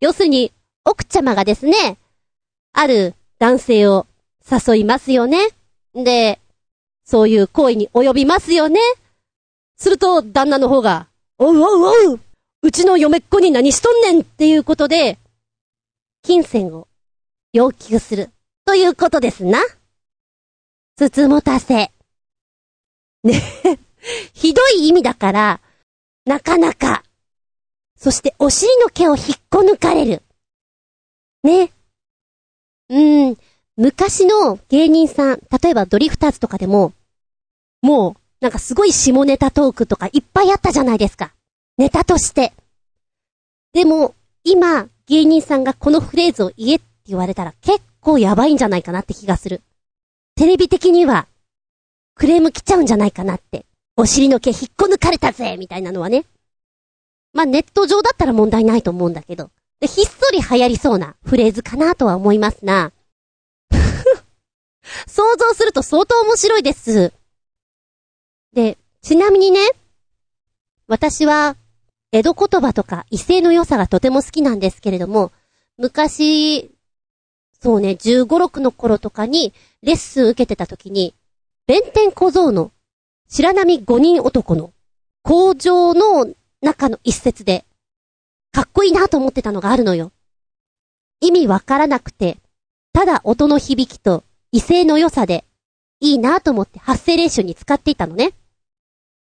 S1: 要するに、奥ちゃまがですね、ある男性を誘いますよね。で、そういう行為に及びますよね。すると、旦那の方が、おうおうおう
S3: うちの嫁っ子に何しとんねんっていうことで、金銭を要求するということですな。つつもたせ。ね ひどい意味だから、なかなか。そしてお尻の毛を引っこ抜かれる。ね。うん。昔の芸人さん、例えばドリフターズとかでも、もう、なんかすごい下ネタトークとかいっぱいあったじゃないですか。ネタとして。でも、今、芸人さんがこのフレーズを言えって言われたら結構やばいんじゃないかなって気がする。テレビ的には、クレーム来ちゃうんじゃないかなって。お尻の毛引っこ抜かれたぜみたいなのはね。まあ、ネット上だったら問題ないと思うんだけど。で、ひっそり流行りそうなフレーズかなとは思いますな。想像すると相当面白いです。で、ちなみにね、私は、江戸言葉とか異性の良さがとても好きなんですけれども、昔、そうね、15、6の頃とかにレッスン受けてた時に、弁天小僧の白波五人男の工場の中の一節で、かっこいいなと思ってたのがあるのよ。意味わからなくて、ただ音の響きと異性の良さで、いいなと思って発声練習に使っていたのね。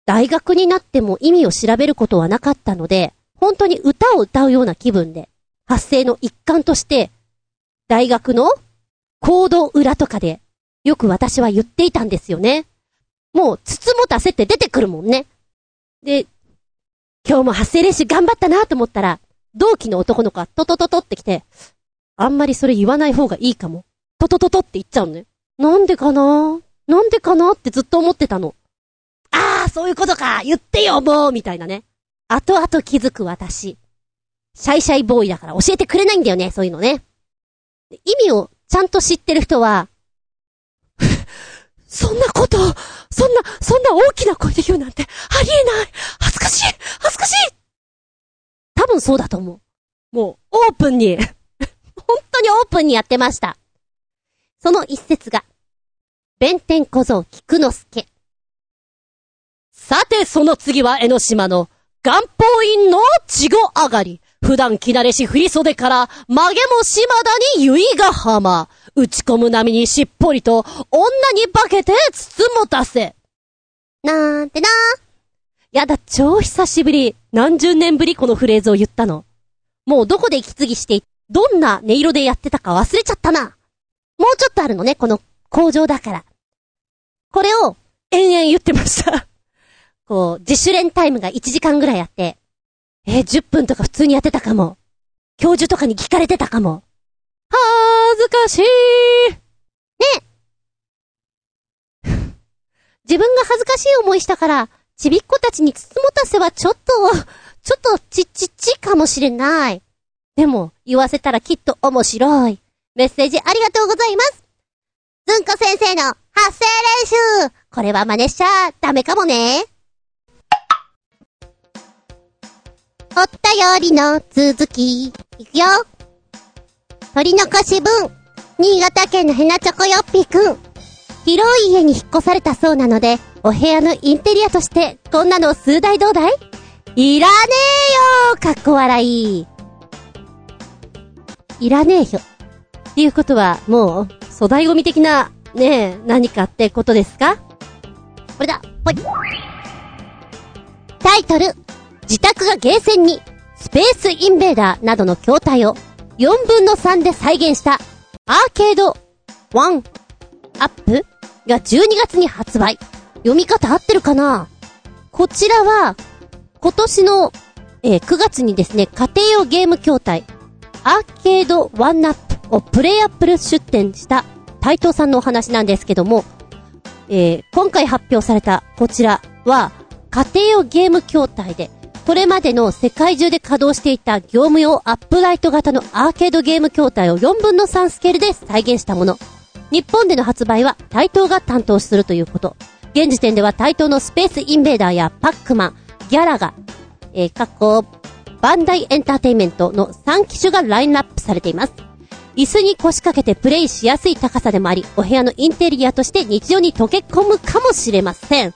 S3: 大学になっても意味を調べることはなかったので、本当に歌を歌うような気分で、発声の一環として、大学の行動裏とかで、よく私は言っていたんですよね。もう、つつもたせって出てくるもんね。で、今日も発声練習頑張ったなと思ったら、同期の男の子がトトトトって来て、あんまりそれ言わない方がいいかも。トトトトって言っちゃうのね。なんでかな？なんでかなってずっと思ってたの。ああ、そういうことか言ってよ、もうみたいなね。後々気づく私。シャイシャイボーイだから教えてくれないんだよね、そういうのね。意味をちゃんと知ってる人は、そんなこと、そんな、そんな大きな声で言うなんて、ありえない恥ずかしい恥ずかしい多分そうだと思う。もう、オープンに、本当にオープンにやってました。その一節が、弁天小僧菊之助。さて、その次は江ノ島の元宝院の稚語上がり。普段着慣れし振り袖から、曲げも島田に結ヶ浜。打ち込む波にしっぽりと、女に化けて包もたせ。なんてなやだ、超久しぶり。何十年ぶりこのフレーズを言ったの。もうどこで息継ぎして、どんな音色でやってたか忘れちゃったな。もうちょっとあるのね、この工場だから。これを延々言ってました。こう、自主練タイムが1時間ぐらいあって、えー、10分とか普通にやってたかも。教授とかに聞かれてたかも。恥ずかしい。ね 自分が恥ずかしい思いしたから、ちびっ子たちに包もたせはちょっと、ちょっとちっちっちかもしれない。でも、言わせたらきっと面白い。メッセージありがとうございます。ずんこ先生の発声練習。これは真似しちゃダメかもね。おったよりの続き。いくよ。取り残し分。新潟県のヘナチョコヨッピーくん。広い家に引っ越されたそうなので、お部屋のインテリアとして、こんなの数台どうだい？いらねえよかっこ笑い。いらねえよ。っていうことは、もう、粗大ゴミ的な、ねえ、何かってことですか？これだほい。タイトル、自宅がゲーセンに、スペースインベーダーなどの筐体を4分の3で再現したアーケード1アップが12月に発売。読み方合ってるかな？こちらは、今年の、えー9月にですね、家庭用ゲーム筐体、アーケードワンアップをプレイアップル出展した台東さんのお話なんですけども、えー今回発表されたこちらは、家庭用ゲーム筐体で、これまでの世界中で稼働していた業務用アップライト型のアーケードゲーム筐体を4分の3スケールで再現したもの。日本での発売は台東が担当するということ。現時点では台東のスペースインベーダーやパックマン、ギャラが、えー、過去、バンダイエンターテイメントの3機種がラインナップされています。椅子に腰掛けてプレイしやすい高さでもあり、お部屋のインテリアとして日常に溶け込むかもしれません。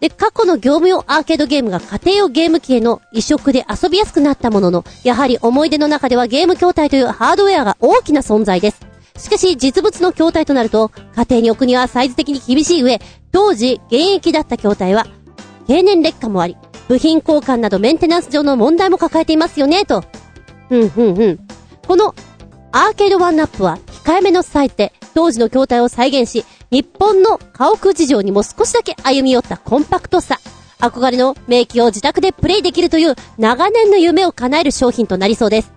S1: で、過去の業務用アーケードゲームが家庭用ゲーム機への移植で遊びやすくなったものの、やはり思い出の中ではゲーム筐体というハードウェアが大きな存在です。しかし、実物の筐体となると、家庭に置くにはサイズ的に厳しい上、当時、現役だった筐体は、経年劣化もあり、部品交換などメンテナンス上の問題も抱えていますよね、と。うん、うん、うん。この、アーケードワンナップは、控えめのサイズで、当時の筐体を再現し、日本の家屋事情にも少しだけ歩み寄ったコンパクトさ。憧れの名機を自宅でプレイできるという長年の夢を叶える商品となりそうです。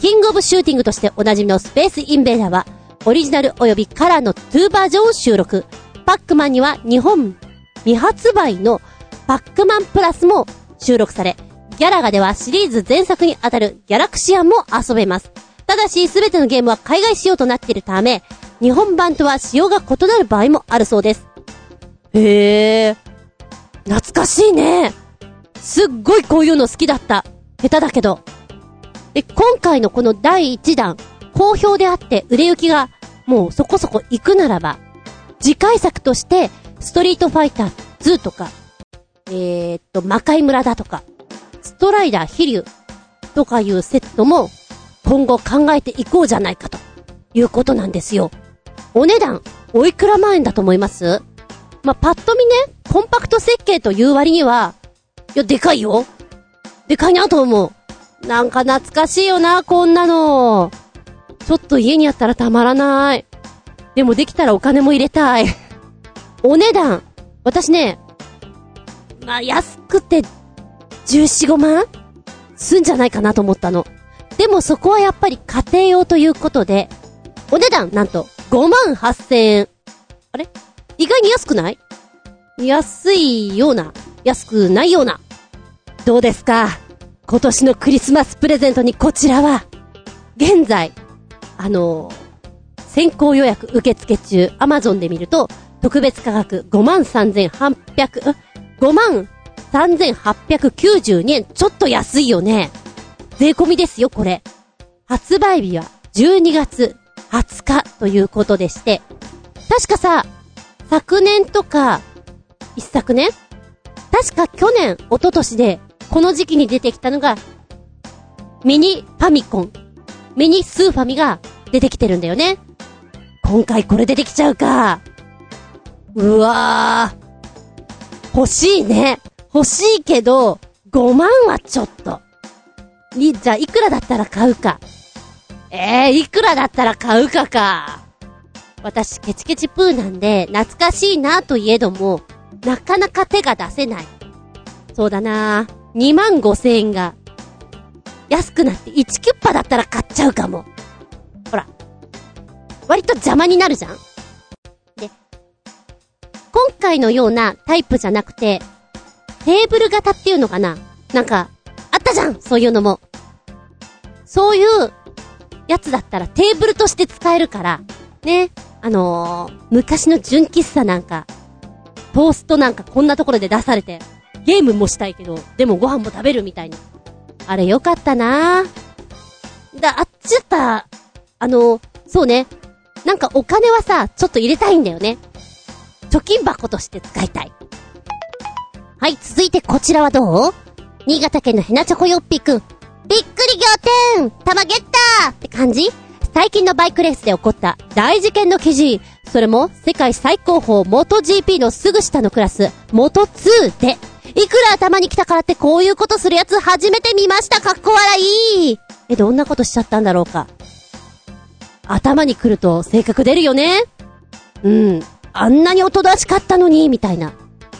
S1: キングオブシューティングとしておなじみのスペースインベーダーは、オリジナル及びカラーの2バージョンを収録。パックマンには日本未発売のパックマンプラスも収録され、ギャラガではシリーズ前作にあたるギャラクシアンも遊べます。ただし、すべてのゲームは海外仕様となっているため、日本版とは仕様が異なる場合もあるそうです。へえ。懐かしいね。すっごいこういうの好きだった。下手だけど。で、今回のこの第1弾、好評であって売れ行きがもうそこそこ行くならば、次回作として、ストリートファイター2とか、えー、っと、魔界村だとか、ストライダー飛竜とかいうセットも今後考えていこうじゃないかということなんですよ。お値段、おいくら万円だと思います？まあ、パッと見ね、コンパクト設計という割には、いや、でかいよ。でかいなと思う。なんか懐かしいよな、こんなの。ちょっと家にあったらたまらない。でもできたらお金も入れたい。お値段、私ね、まあ、安くて、14、5万？すんじゃないかなと思ったの。でもそこはやっぱり家庭用ということで、お値段、なんと、5万8000円。あれ？意外に安くない？安いような、安くないような。どうですか？今年のクリスマスプレゼントにこちらは、現在、あの先行予約受付中、アマゾンで見ると、特別価格53,800、5万3,892円。ちょっと安いよね。税込みですよ、これ。発売日は12月20日ということでして、確かさ、昨年とか、一昨年？確か去年、一昨年で、この時期に出てきたのが、ミニファミコン、ミニスーファミが出てきてるんだよね。今回これ出てきちゃうか。うわー。欲しいね。欲しいけど、5万はちょっと。に、じゃあいくらだったら買うか。ええー、いくらだったら買うかか。私、ケチケチプーなんで、懐かしいなといえども、なかなか手が出せない。そうだな2万5千円が、安くなって1キュッパだったら買っちゃうかも。ほら。割と邪魔になるじゃんで、今回のようなタイプじゃなくて、テーブル型っていうのかななんか、あったじゃんそういうのも。そういうやつだったらテーブルとして使えるから、ね。あのー、昔の純喫茶なんか、トーストなんかこんなところで出されて、ゲームもしたいけど、でもご飯も食べるみたいな。あれよかったなだ、あっちだったら、あのー、そうね。なんかお金はさ、ちょっと入れたいんだよね。貯金箱として使いたい。はい、続いてこちらはどう？新潟県のヘナチョコヨッピーくん。びっくり仰天玉ゲッターって感じ？最近のバイクレースで起こった大事件の記事。それも世界最高峰元 GP のすぐ下のクラス、元2で、いくら頭に来たからってこういうことするやつ初めて見ましたかっこ笑いえ、どんなことしちゃったんだろうか。頭に来ると性格出るよね。うん。あんなにおとなしかったのに、みたいな。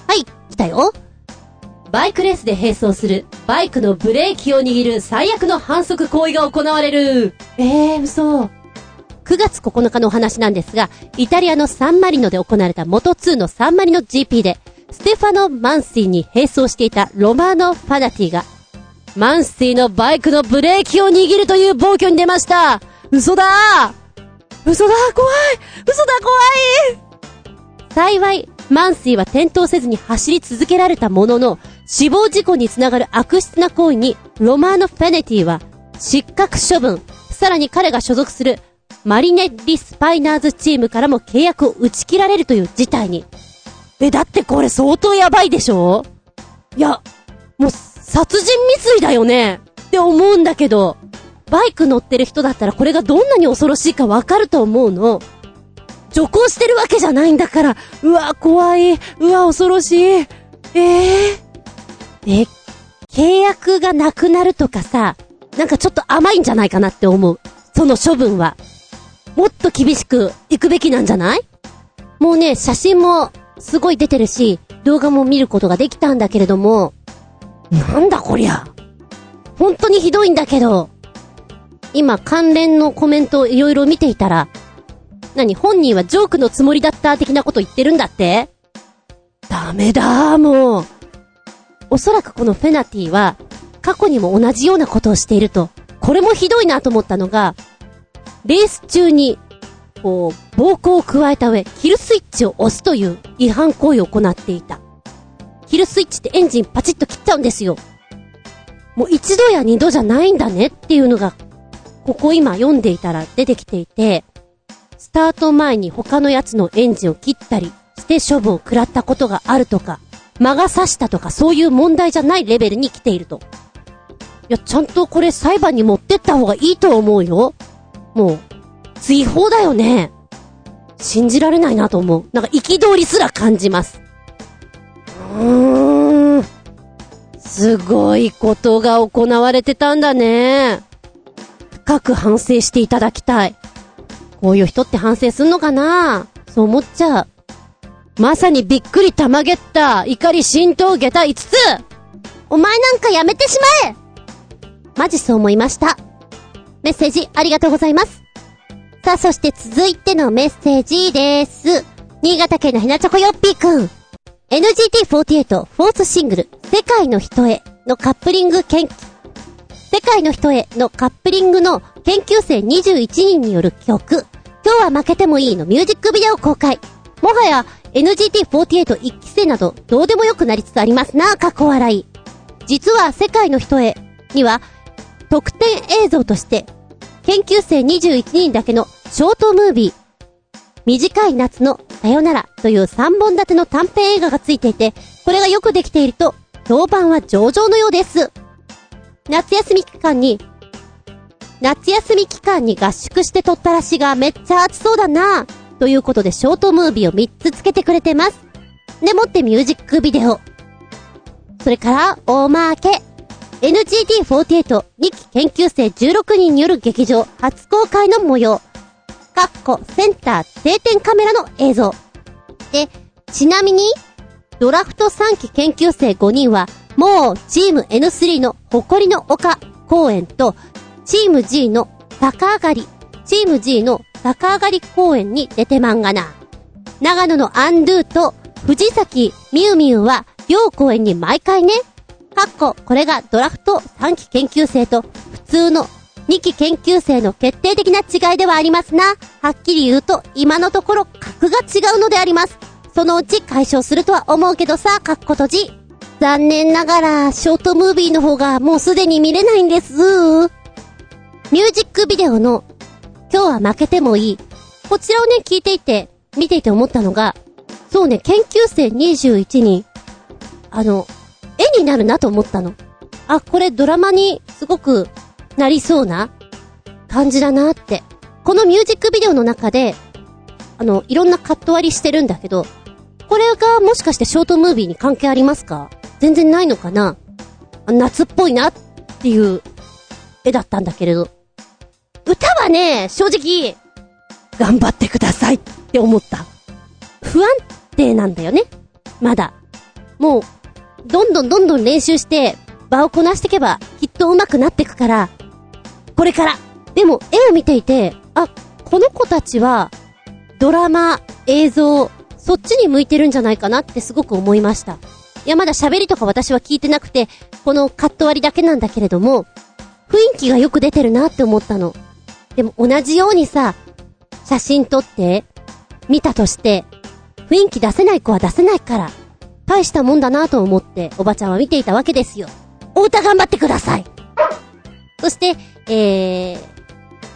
S1: はい、来たよ。バイクレースで並走する、バイクのブレーキを握る最悪の反則行為が行われる。えー、嘘。9月9日のお話なんですが、イタリアのサンマリノで行われた元2のサンマリノ GP で、ステファノ・マンシーに並走していたロマーノ・ファナティが、マンシーのバイクのブレーキを握るという暴挙に出ました嘘だ嘘だ怖い嘘だ怖い幸い、マンシーは転倒せずに走り続けられたものの、死亡事故につながる悪質な行為に、ロマーノ・フェネティは、失格処分。さらに彼が所属する、マリネッリ・スパイナーズチームからも契約を打ち切られるという事態に。え、だってこれ相当やばいでしょ？いや、もう、殺人未遂だよね？って思うんだけど、バイク乗ってる人だったらこれがどんなに恐ろしいかわかると思うの。徐行してるわけじゃないんだから、うわ、怖い、うわ、恐ろしい。ええー、え、契約がなくなるとかさ、なんかちょっと甘いんじゃないかなって思う。その処分は。もっと厳しく行くべきなんじゃない？もうね、写真もすごい出てるし、動画も見ることができたんだけれども、なんだこりゃ。本当にひどいんだけど、今関連のコメントをいろいろ見ていたら、何本人はジョークのつもりだった的なこと言ってるんだって？ダメだもう。おそらくこのフェナティは、過去にも同じようなことをしていると。これもひどいなと思ったのが、レース中に、こう、暴行を加えた上、キルスイッチを押すという違反行為を行っていた。キルスイッチってエンジンパチッと切っちゃうんですよ。もう一度や二度じゃないんだねっていうのが、ここ今読んでいたら出てきていて、スタート前に他のやつのエンジンを切ったりして処分を食らったことがあるとか、魔が差したとかそういう問題じゃないレベルに来ていると。いや、ちゃんとこれ裁判に持ってった方がいいと思うよ。もう、追放だよね。信じられないなと思う。なんか憤りすら感じます。うーん。すごいことが行われてたんだね。深く反省していただきたい。こういう人って反省すんのかな？そう思っちゃう。まさにびっくりたまげった、怒り浸透下駄5つお前なんかやめてしまえマジそう思いました。メッセージありがとうございます。さあ、そして続いてのメッセージです。新潟県のひなちょこよっぴーくん。NGT48 フォースシングル、世界の人へのカップリング研究、世界の人へのカップリングの研究生21人による曲、今日は負けてもいいのミュージックビデオ公開。もはや NGT48 一期生などどうでもよくなりつつありますな、過去笑い。実は世界の人へには特典映像として研究生21人だけのショートムービー短い夏のさよならという3本立ての短編映画がついていて、これがよくできていると、評判は上々のようです。夏休み期間に、夏休み期間に合宿して撮ったらしがめっちゃ暑そうだなということでショートムービーを3つつけてくれてます。でもってミュージックビデオ。それから、おまけ。NGT48 2期研究生16人による劇場初公開の模様。かっこセンター定点カメラの映像。で、ちなみに、ドラフト3期研究生5人は、もうチーム N3 の誇りの丘公演と、チーム G の高上がり、チーム G の高上がり公演に出てまんがな。長野のアンドゥと藤崎ミュウミュウは両公演に毎回ね。かっこ、これがドラフト3期研究生と普通の2期研究生の決定的な違いではありますな。はっきり言うと、今のところ格が違うのであります。そのうち解消するとは思うけどさ、かっこ閉じ。残念ながら、ショートムービーの方がもうすでに見れないんです。ミュージックビデオの、今日は負けてもいい。こちらをね、聞いていて、見ていて思ったのが、そうね、研究生21人、あの、絵になるなと思ったの。あ、これドラマにすごくなりそうな感じだなって。このミュージックビデオの中で、あの、いろんなカット割りしてるんだけど、これがもしかしてショートムービーに関係ありますか？全然ないのかな？夏っぽいなっていう絵だったんだけれど。歌はね、正直、頑張ってくださいって思った。不安定なんだよね。まだ。もう、どんどんどんどん練習して、場をこなしていけば、きっと上手くなっていくから、これから。でも、絵を見ていて、あ、この子たちは、ドラマ、映像、そっちに向いてるんじゃないかなってすごく思いました。いや、まだ喋りとか私は聞いてなくて、このカット割りだけなんだけれども、雰囲気がよく出てるなって思ったの。でも同じようにさ、写真撮って、見たとして、雰囲気出せない子は出せないから、大したもんだなと思って、おばちゃんは見ていたわけですよ。お歌頑張ってくださいそして、えー、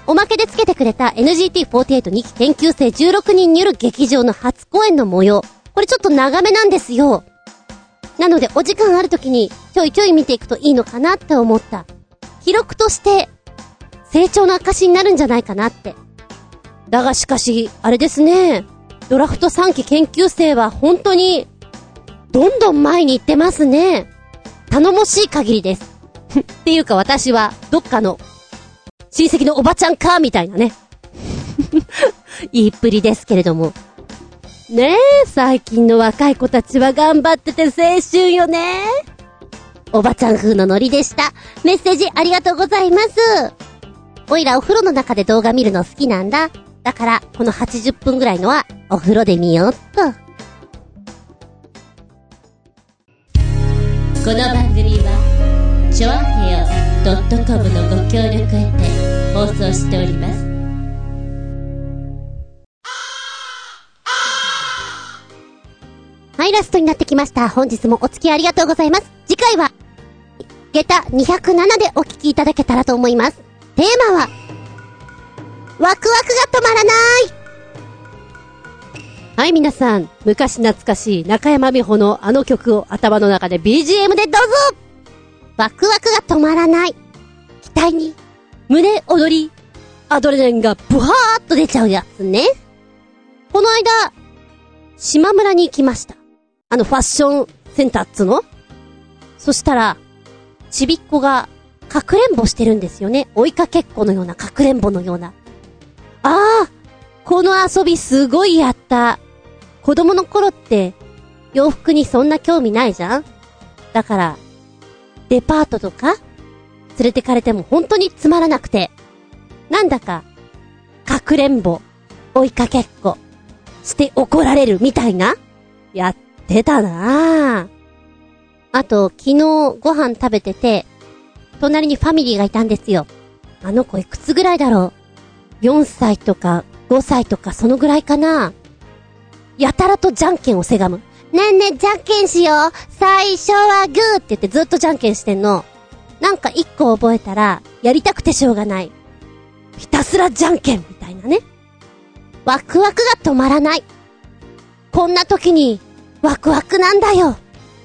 S1: おまけでつけてくれた NGT48 2期研究生16人による劇場の初公演の模様。これちょっと長めなんですよ。なので、お時間ある時に、ちょいちょい見ていくといいのかなって思った。記録として、成長の証になるんじゃないかなって。だがしかし、あれですね。ドラフト3期研究生は本当に、どんどん前に行ってますね。頼もしい限りです。っていうか私は、どっかの、親戚のおばちゃんか、みたいなね。いいっぷりですけれども。ねえ、最近の若い子たちは頑張ってて青春よね。おばちゃん風のノリでした。メッセージありがとうございます。おいらお風呂の中で動画見るの好きなんだ。だから、この80分ぐらいのは、お風呂で見ようっと。
S2: この番組は、ちょあへよ .com のご協力へて放送しております。
S1: はい、ラストになってきました。本日もお付き合いありがとうございます。次回は、下駄207でお聞きいただけたらと思います。テーマは、ワクワクが止まらないはい、皆さん、昔懐かしい中山美穂のあの曲を頭の中で BGM でどうぞワクワクが止まらない。期待に、胸踊り、アドレナリンがブワーっと出ちゃうやつね。この間、島村に行きました。あのファッションセンターっつの？そしたら、ちびっこが、かくれんぼしてるんですよね。追いかけっこのような、かくれんぼのような。ああこの遊びすごいやった。子供の頃って、洋服にそんな興味ないじゃん？だから、デパートとか、連れてかれても本当につまらなくて、なんだか、かくれんぼ、追いかけっこ、して怒られるみたいな、やっ出たなぁ。あと、昨日ご飯食べてて、隣にファミリーがいたんですよ。あの子いくつぐらいだろう ?4 歳とか5歳とかそのぐらいかなやたらとじゃんけんをせがむ。ねえねえ、じゃんけんしよう最初はグーって言ってずっとじゃんけんしてんの。なんか一個覚えたら、やりたくてしょうがない。ひたすらじゃんけんみたいなね。ワクワクが止まらない。こんな時に、ワクワクなんだよ。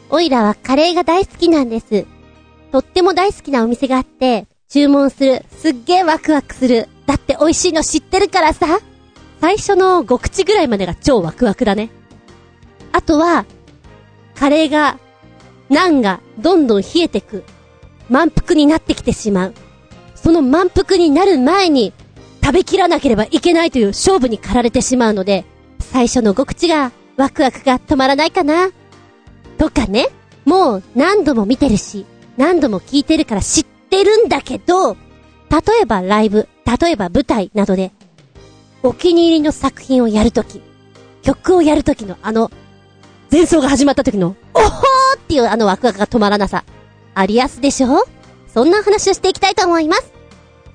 S1: おいらはカレーが大好きなんです。とっても大好きなお店があって、注文する。すっげえワクワクする。だって美味しいの知ってるからさ。最初の5口ぐらいまでが超ワクワクだね。あとは、カレーが、ナンがどんどん冷えてく。満腹になってきてしまう。その満腹になる前に、食べきらなければいけないという勝負に駆られてしまうので、最初の5口がワクワクが止まらないかな。とかね、もう何度も見てるし、何度も聞いてるから知ってるんだけど、例えばライブ、例えば舞台などで、お気に入りの作品をやるとき、曲をやるときのあの、前奏が始まった時の、おほーっていうあのワクワクが止まらなさ、ありやすでしょ？そんな話をしていきたいと思います。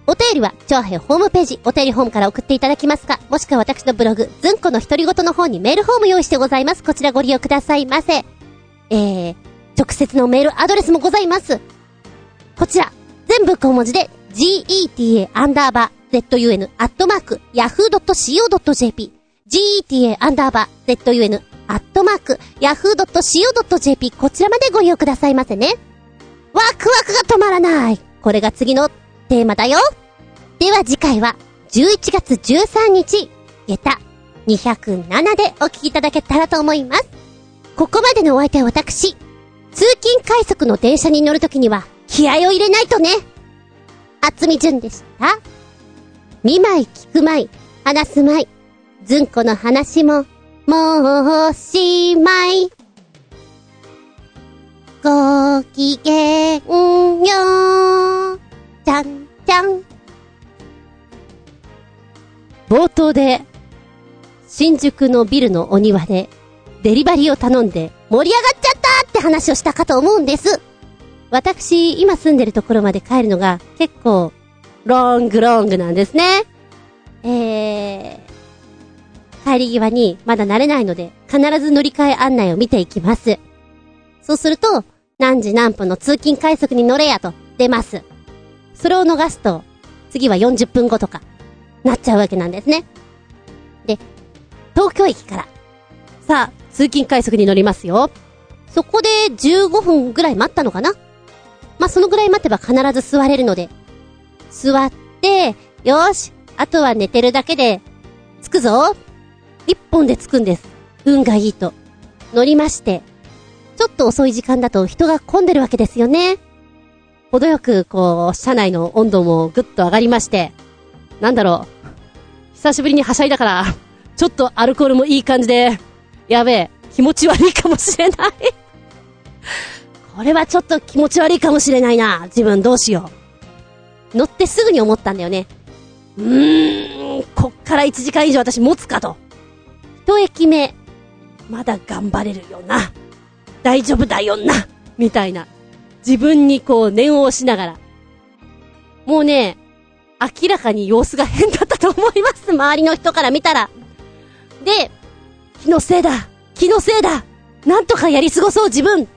S1: お便りは、超平ホームページ、お便りホームから送っていただきますか、もしくは私のブログ、ずんこの独り言の方にメールフォーム用意してございます。こちらご利用くださいませ。えー、直接のメールアドレスもございます。こちら、全部小文字で、geta アンダーバー zun アットマーク yahoo.co.jp geta アンダーバー zun アットマーク yahoo.co.jp こちらまでご利用くださいませね。ワクワクが止まらない。これが次のテーマだよ。では次回は、11月13日、下駄207でお聞きいただけたらと思います。ここまでのお相手は私、通勤快速の電車に乗るときには、気合を入れないとね。厚み順でした。見舞い聞く舞い、話す舞い、ずんこの話も、もうおしまい。ごきげんよう。じゃんじゃん。冒頭で、新宿のビルのお庭で、デリバリーを頼んで盛り上がっちゃったって話をしたかと思うんです。私、今住んでるところまで帰るのが結構、ロングロングなんですね。えー、帰り際にまだ慣れないので、必ず乗り換え案内を見ていきます。そうすると、何時何分の通勤快速に乗れやと出ます。それを逃すと、次は40分後とか、なっちゃうわけなんですね。で、東京駅から、さあ、通勤快速に乗りますよ。そこで15分ぐらい待ったのかな？まあ、そのぐらい待てば必ず座れるので。座って、よーし、あとは寝てるだけで、着くぞ一本で着くんです。運がいいと。乗りまして。ちょっと遅い時間だと人が混んでるわけですよね。程よく、こう、車内の温度もぐっと上がりまして。なんだろう。久しぶりにはしゃいだから、ちょっとアルコールもいい感じで、やべえ、気持ち悪いかもしれない。これはちょっと気持ち悪いかもしれないな。自分どうしよう。乗ってすぐに思ったんだよね。うーん、こっから1時間以上私持つかと。一駅目、まだ頑張れるよな。大丈夫だよな。みたいな。自分にこう念を押しながら。もうね、明らかに様子が変だったと思います。周りの人から見たら。で、気のせいだ気のせいだなんとかやり過ごそう自分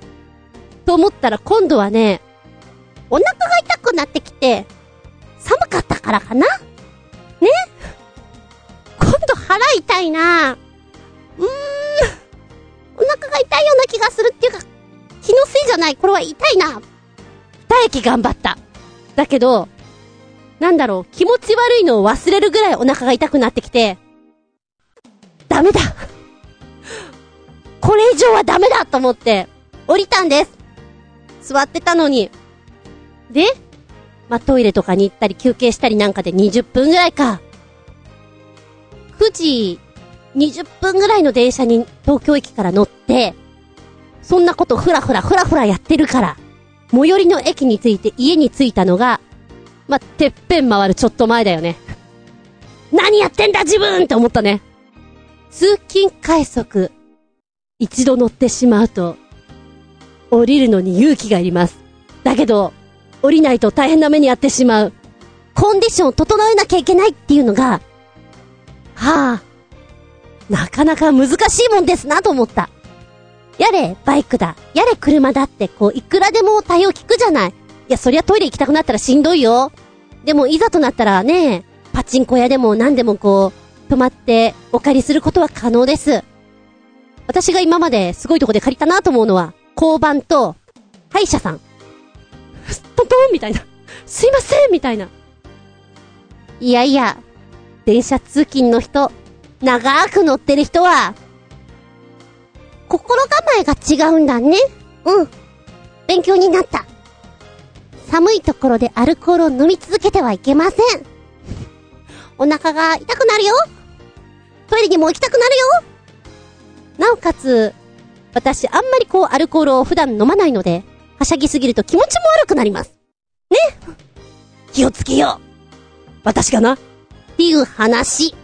S1: と思ったら今度はね、お腹が痛くなってきて、寒かったからかな？ね？今度腹痛いな。うーん、お腹が痛いような気がするっていうか、気のせいじゃない、これは痛いな。二駅頑張った。だけど、なんだろう、気持ち悪いのを忘れるぐらいお腹が痛くなってきて、ダメだ。これ以上はダメだと思って、降りたんです。座ってたのに。で、まあ、トイレとかに行ったり休憩したりなんかで20分ぐらいか。9時20分ぐらいの電車に東京駅から乗って、そんなことふらふらふらふらやってるから、最寄りの駅に着いて家に着いたのが、まあ、てっぺん回るちょっと前だよね。何やってんだ自分って思ったね。通勤快速、一度乗ってしまうと、降りるのに勇気がいります。だけど、降りないと大変な目に遭ってしまう。コンディションを整えなきゃいけないっていうのが、はあ、なかなか難しいもんですなと思った。やれ、バイクだ。やれ、車だって、こう、いくらでも対応聞くじゃない。いや、そりゃトイレ行きたくなったらしんどいよ。でも、いざとなったらね、パチンコ屋でも何でもこう、泊まってお借りすることは可能です。私が今まですごいとこで借りたなと思うのは、交番と、歯医者さん。トントンみたいな。すいませんみたいな。いやいや、電車通勤の人、長く乗ってる人は、心構えが違うんだね。うん。勉強になった。寒いところでアルコールを飲み続けてはいけません。お腹が痛くなるよ。トイレにも行きたくなるよ。なおかつ、私あんまりこうアルコールを普段飲まないので、はしゃぎすぎると気持ちも悪くなります。ね気をつけよう。私がな。っていう話。